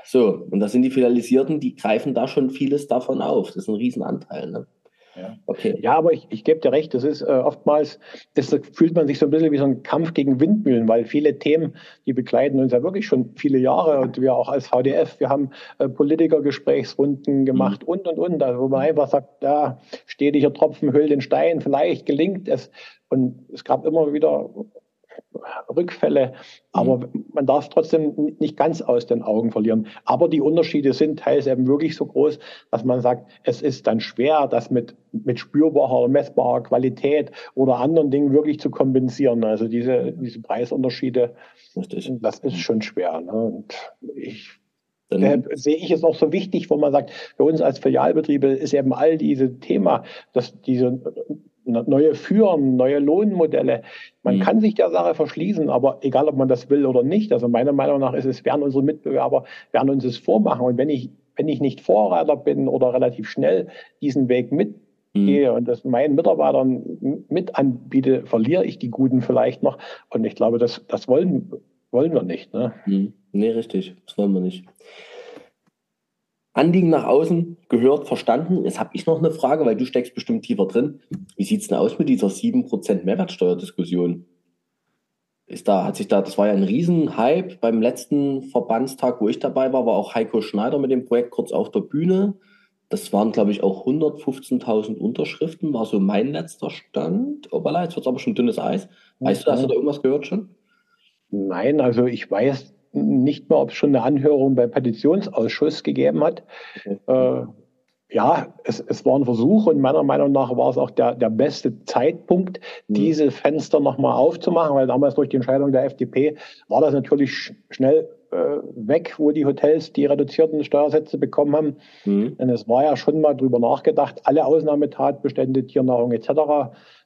[SPEAKER 1] So, und das sind die Filialisierten, die greifen da schon vieles davon auf. Das ist ein Riesenanteil. Ne?
[SPEAKER 2] Ja, okay. ja aber ich, ich gebe dir recht, das ist äh, oftmals, das fühlt man sich so ein bisschen wie so ein Kampf gegen Windmühlen, weil viele Themen, die begleiten uns ja wirklich schon viele Jahre und wir auch als VDF, wir haben äh, Politikergesprächsrunden gemacht mhm. und, und, und, also wo man einfach sagt, da steht hier Tropfen, hüllt den Stein, vielleicht gelingt es. Und es gab immer wieder Rückfälle, aber mhm. man darf trotzdem nicht ganz aus den Augen verlieren. Aber die Unterschiede sind teils eben wirklich so groß, dass man sagt, es ist dann schwer, das mit, mit spürbarer, messbarer Qualität oder anderen Dingen wirklich zu kompensieren. Also diese, diese Preisunterschiede, Richtig. das ist schon schwer. Ne? Und ich Deshalb sehe ich es auch so wichtig, wo man sagt, für uns als Filialbetriebe ist eben all diese Thema, dass diese neue Führen, neue Lohnmodelle. Man mhm. kann sich der Sache verschließen, aber egal, ob man das will oder nicht. Also meiner Meinung nach ist es, werden unsere Mitbewerber, werden uns es vormachen. Und wenn ich, wenn ich nicht Vorreiter bin oder relativ schnell diesen Weg mitgehe mhm. und das meinen Mitarbeitern mit anbiete, verliere ich die Guten vielleicht noch. Und ich glaube, das, das wollen, wollen wir nicht. Ne?
[SPEAKER 1] Mhm. Nee, richtig. Das wollen wir nicht. Anliegen nach außen gehört, verstanden. Jetzt habe ich noch eine Frage, weil du steckst bestimmt tiefer drin. Wie sieht es denn aus mit dieser 7% Mehrwertsteuerdiskussion? Ist da, hat sich da, das war ja ein Riesenhype beim letzten Verbandstag, wo ich dabei war, war auch Heiko Schneider mit dem Projekt kurz auf der Bühne. Das waren, glaube ich, auch 115.000 Unterschriften, war so mein letzter Stand. Obala, jetzt wird aber schon dünnes Eis. Weißt du, hast du da irgendwas gehört schon?
[SPEAKER 2] Nein, also ich weiß nicht mehr, ob es schon eine Anhörung beim Petitionsausschuss gegeben hat. Okay. Äh, ja, es, es war ein Versuch und meiner Meinung nach war es auch der, der beste Zeitpunkt, mhm. diese Fenster nochmal aufzumachen, weil damals durch die Entscheidung der FDP war das natürlich sch schnell äh, weg, wo die Hotels die reduzierten Steuersätze bekommen haben. Mhm. Denn es war ja schon mal drüber nachgedacht, alle Ausnahmetatbestände, Tiernahrung etc.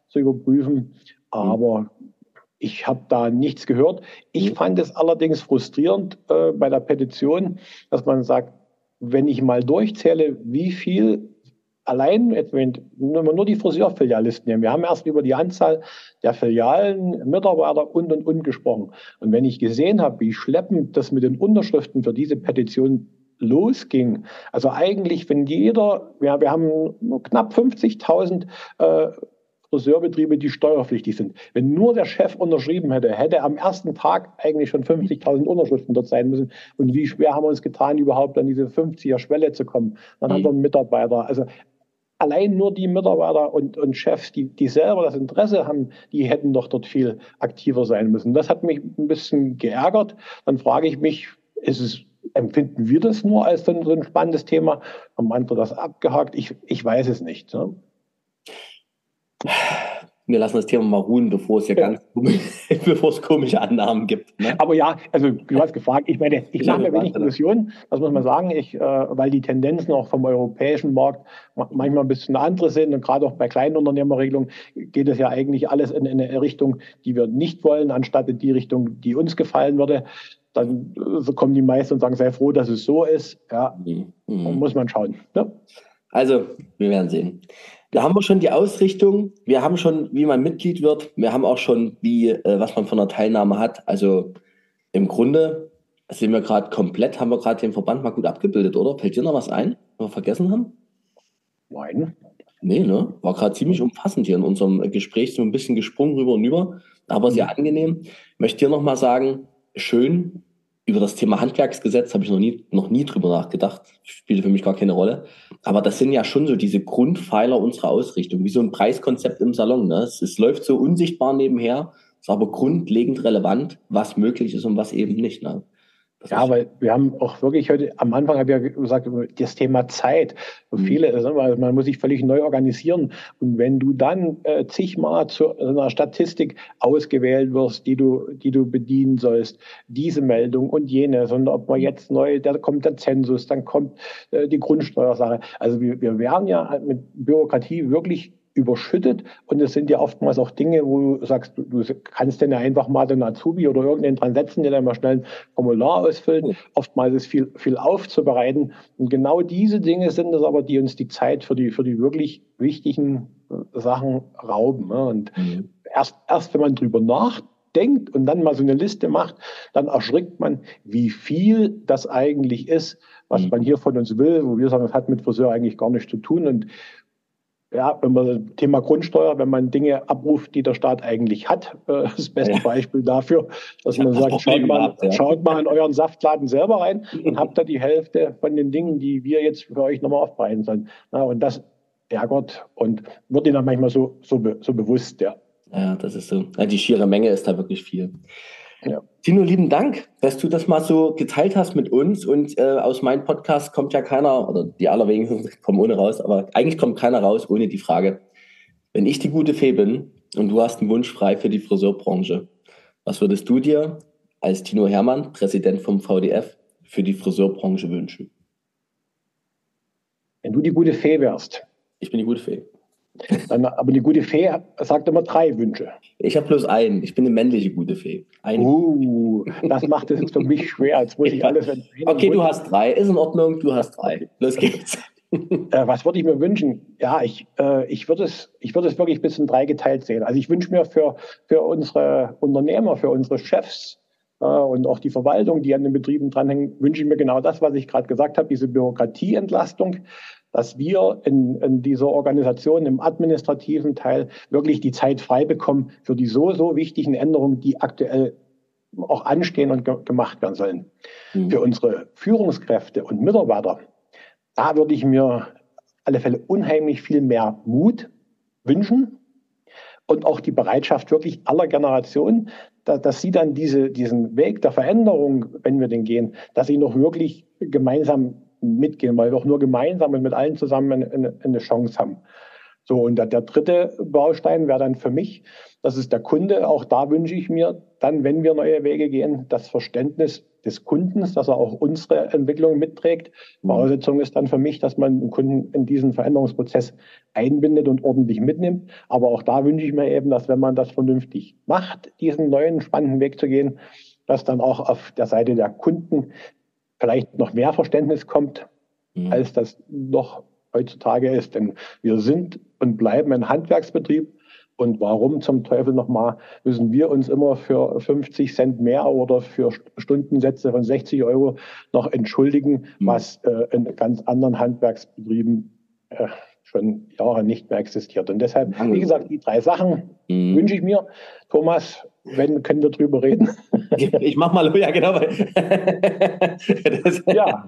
[SPEAKER 2] zu überprüfen. Mhm. Aber mhm. Ich habe da nichts gehört. Ich mhm. fand es allerdings frustrierend äh, bei der Petition, dass man sagt, wenn ich mal durchzähle, wie viel allein, wenn wir nur die Friseurfilialisten nehmen, wir haben erst über die Anzahl der Filialen, Mitarbeiter und und und gesprochen. Und wenn ich gesehen habe, wie schleppend das mit den Unterschriften für diese Petition losging, also eigentlich, wenn jeder, ja, wir haben knapp 50.000 äh, Friseurbetriebe, die steuerpflichtig sind. Wenn nur der Chef unterschrieben hätte, hätte am ersten Tag eigentlich schon 50.000 Unterschriften dort sein müssen. Und wie schwer haben wir uns getan, überhaupt an diese 50er-Schwelle zu kommen? Dann mhm. haben wir einen Mitarbeiter. Also allein nur die Mitarbeiter und, und Chefs, die, die selber das Interesse haben, die hätten doch dort viel aktiver sein müssen. Das hat mich ein bisschen geärgert. Dann frage ich mich, ist es empfinden wir das nur als so ein, spannendes Thema? Haben andere das abgehakt? Ich, ich weiß es nicht. Ne?
[SPEAKER 1] Wir lassen das Thema mal ruhen, bevor es ja ganz *laughs* bevor es komische Annahmen gibt.
[SPEAKER 2] Ne? Aber ja, also du hast gefragt, ich meine, ich mache mir wenig Illusionen, das muss man sagen, ich, äh, weil die Tendenzen auch vom europäischen Markt manchmal ein bisschen andere sind und gerade auch bei kleinen Unternehmerregelungen geht es ja eigentlich alles in, in eine Richtung, die wir nicht wollen, anstatt in die Richtung, die uns gefallen würde. Dann so kommen die meisten und sagen, sei froh, dass es so ist. Ja, mhm. muss man schauen. Ne?
[SPEAKER 1] Also, wir werden sehen. Da haben wir schon die Ausrichtung, wir haben schon, wie man Mitglied wird, wir haben auch schon, wie, äh, was man von der Teilnahme hat. Also im Grunde sind wir gerade komplett, haben wir gerade den Verband mal gut abgebildet, oder? Fällt dir noch was ein, was wir vergessen haben?
[SPEAKER 2] Nein.
[SPEAKER 1] Nee, ne? War gerade ziemlich umfassend hier in unserem Gespräch, so ein bisschen gesprungen rüber und über, aber sehr angenehm. Ich möchte dir noch mal sagen, schön, über das Thema Handwerksgesetz habe ich noch nie, noch nie drüber nachgedacht. Spielt für mich gar keine Rolle. Aber das sind ja schon so diese Grundpfeiler unserer Ausrichtung, wie so ein Preiskonzept im Salon. Ne? Es, es läuft so unsichtbar nebenher, ist aber grundlegend relevant, was möglich ist und was eben nicht. Ne?
[SPEAKER 2] Das ja, weil wir haben auch wirklich heute, am Anfang habe ich ja gesagt, das Thema Zeit. So mhm. viele, also man muss sich völlig neu organisieren. Und wenn du dann äh, zigmal zu einer Statistik ausgewählt wirst, die du, die du bedienen sollst, diese Meldung und jene, sondern ob man jetzt neu, da kommt der Zensus, dann kommt äh, die Grundsteuersache. Also wir, wir werden ja mit Bürokratie wirklich überschüttet. Und es sind ja oftmals auch Dinge, wo du sagst, du, du kannst denn ja einfach mal den Azubi oder irgendeinen dran setzen, der dann mal schnell ein Formular ausfüllt. Mhm. Oftmals ist viel, viel aufzubereiten. Und genau diese Dinge sind es aber, die uns die Zeit für die, für die wirklich wichtigen Sachen rauben. Ne? Und mhm. erst, erst wenn man drüber nachdenkt und dann mal so eine Liste macht, dann erschrickt man, wie viel das eigentlich ist, was mhm. man hier von uns will, wo wir sagen, das hat mit Friseur eigentlich gar nichts zu tun. Und ja, wenn man Thema Grundsteuer, wenn man Dinge abruft, die der Staat eigentlich hat, äh, das beste ja. Beispiel dafür, dass man sagt, schaut mal, gehabt, ja. schaut mal in euren Saftladen selber rein und *laughs* habt da die Hälfte von den Dingen, die wir jetzt für euch nochmal aufbereiten sollen. Na, und das ärgert und wird ihnen dann manchmal so, so, so bewusst, ja.
[SPEAKER 1] Ja, das ist so. Die schiere Menge ist da wirklich viel. Ja. Tino, lieben Dank, dass du das mal so geteilt hast mit uns. Und äh, aus meinem Podcast kommt ja keiner, oder die allerwenigsten *laughs* kommen ohne raus, aber eigentlich kommt keiner raus ohne die Frage, wenn ich die gute Fee bin und du hast einen Wunsch frei für die Friseurbranche, was würdest du dir als Tino Hermann, Präsident vom VDF, für die Friseurbranche wünschen?
[SPEAKER 2] Wenn du die gute Fee wärst.
[SPEAKER 1] Ich bin die gute Fee.
[SPEAKER 2] Aber eine gute Fee sagt immer drei Wünsche.
[SPEAKER 1] Ich habe bloß einen. Ich bin eine männliche gute Fee.
[SPEAKER 2] Eine. Uh, das macht es für mich schwer. Jetzt muss ich alles
[SPEAKER 1] Okay, du hast drei. Ist in Ordnung. Du hast drei. Los geht's. *laughs*
[SPEAKER 2] Äh, was würde ich mir wünschen? Ja, ich, äh, ich würde es, ich würde es wirklich bis in drei geteilt sehen. Also ich wünsche mir für, für unsere Unternehmer, für unsere Chefs äh, und auch die Verwaltung, die an den Betrieben dranhängen, wünsche ich mir genau das, was ich gerade gesagt habe, diese Bürokratieentlastung, dass wir in, in dieser Organisation im administrativen Teil wirklich die Zeit frei bekommen für die so, so wichtigen Änderungen, die aktuell auch anstehen und ge gemacht werden sollen. Mhm. Für unsere Führungskräfte und Mitarbeiter da würde ich mir alle Fälle unheimlich viel mehr Mut wünschen und auch die Bereitschaft wirklich aller Generationen, dass, dass sie dann diese, diesen Weg der Veränderung, wenn wir den gehen, dass sie noch wirklich gemeinsam mitgehen, weil wir auch nur gemeinsam und mit allen zusammen eine, eine Chance haben. So, und der, der dritte Baustein wäre dann für mich, das ist der Kunde. Auch da wünsche ich mir dann, wenn wir neue Wege gehen, das Verständnis des Kundens, dass er auch unsere Entwicklung mitträgt. Mhm. Voraussetzung ist dann für mich, dass man den Kunden in diesen Veränderungsprozess einbindet und ordentlich mitnimmt. Aber auch da wünsche ich mir eben, dass wenn man das vernünftig macht, diesen neuen spannenden Weg zu gehen, dass dann auch auf der Seite der Kunden vielleicht noch mehr Verständnis kommt, mhm. als das noch heutzutage ist. Denn wir sind und bleiben ein Handwerksbetrieb. Und warum zum Teufel nochmal müssen wir uns immer für 50 Cent mehr oder für Stundensätze von 60 Euro noch entschuldigen, mhm. was äh, in ganz anderen Handwerksbetrieben äh, schon Jahre nicht mehr existiert. Und deshalb, wie gesagt, die drei Sachen mhm. wünsche ich mir. Thomas, wenn, können wir drüber reden.
[SPEAKER 1] Ich mach mal, ja genau. *laughs* das, ja.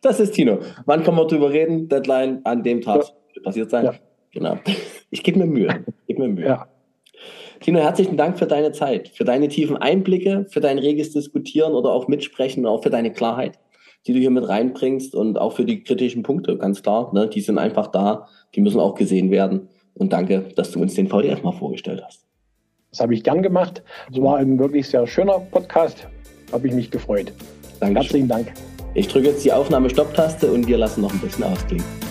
[SPEAKER 1] das ist Tino. Wann können wir drüber reden? Deadline an dem Tag ja. passiert sein. Ja. Genau. Ich gebe mir Mühe. Ich gebe mir Mühe. Ja. Tino, herzlichen Dank für deine Zeit, für deine tiefen Einblicke, für dein reges Diskutieren oder auch Mitsprechen, auch für deine Klarheit, die du hier mit reinbringst und auch für die kritischen Punkte, ganz klar. Ne? Die sind einfach da, die müssen auch gesehen werden. Und danke, dass du uns den VDF mal vorgestellt hast.
[SPEAKER 2] Das habe ich gern gemacht. Es war ein wirklich sehr schöner Podcast. Habe ich mich gefreut.
[SPEAKER 1] Dankeschön. Herzlichen Dank. Ich drücke jetzt die Aufnahme-Stopp-Taste und wir lassen noch ein bisschen ausklingen.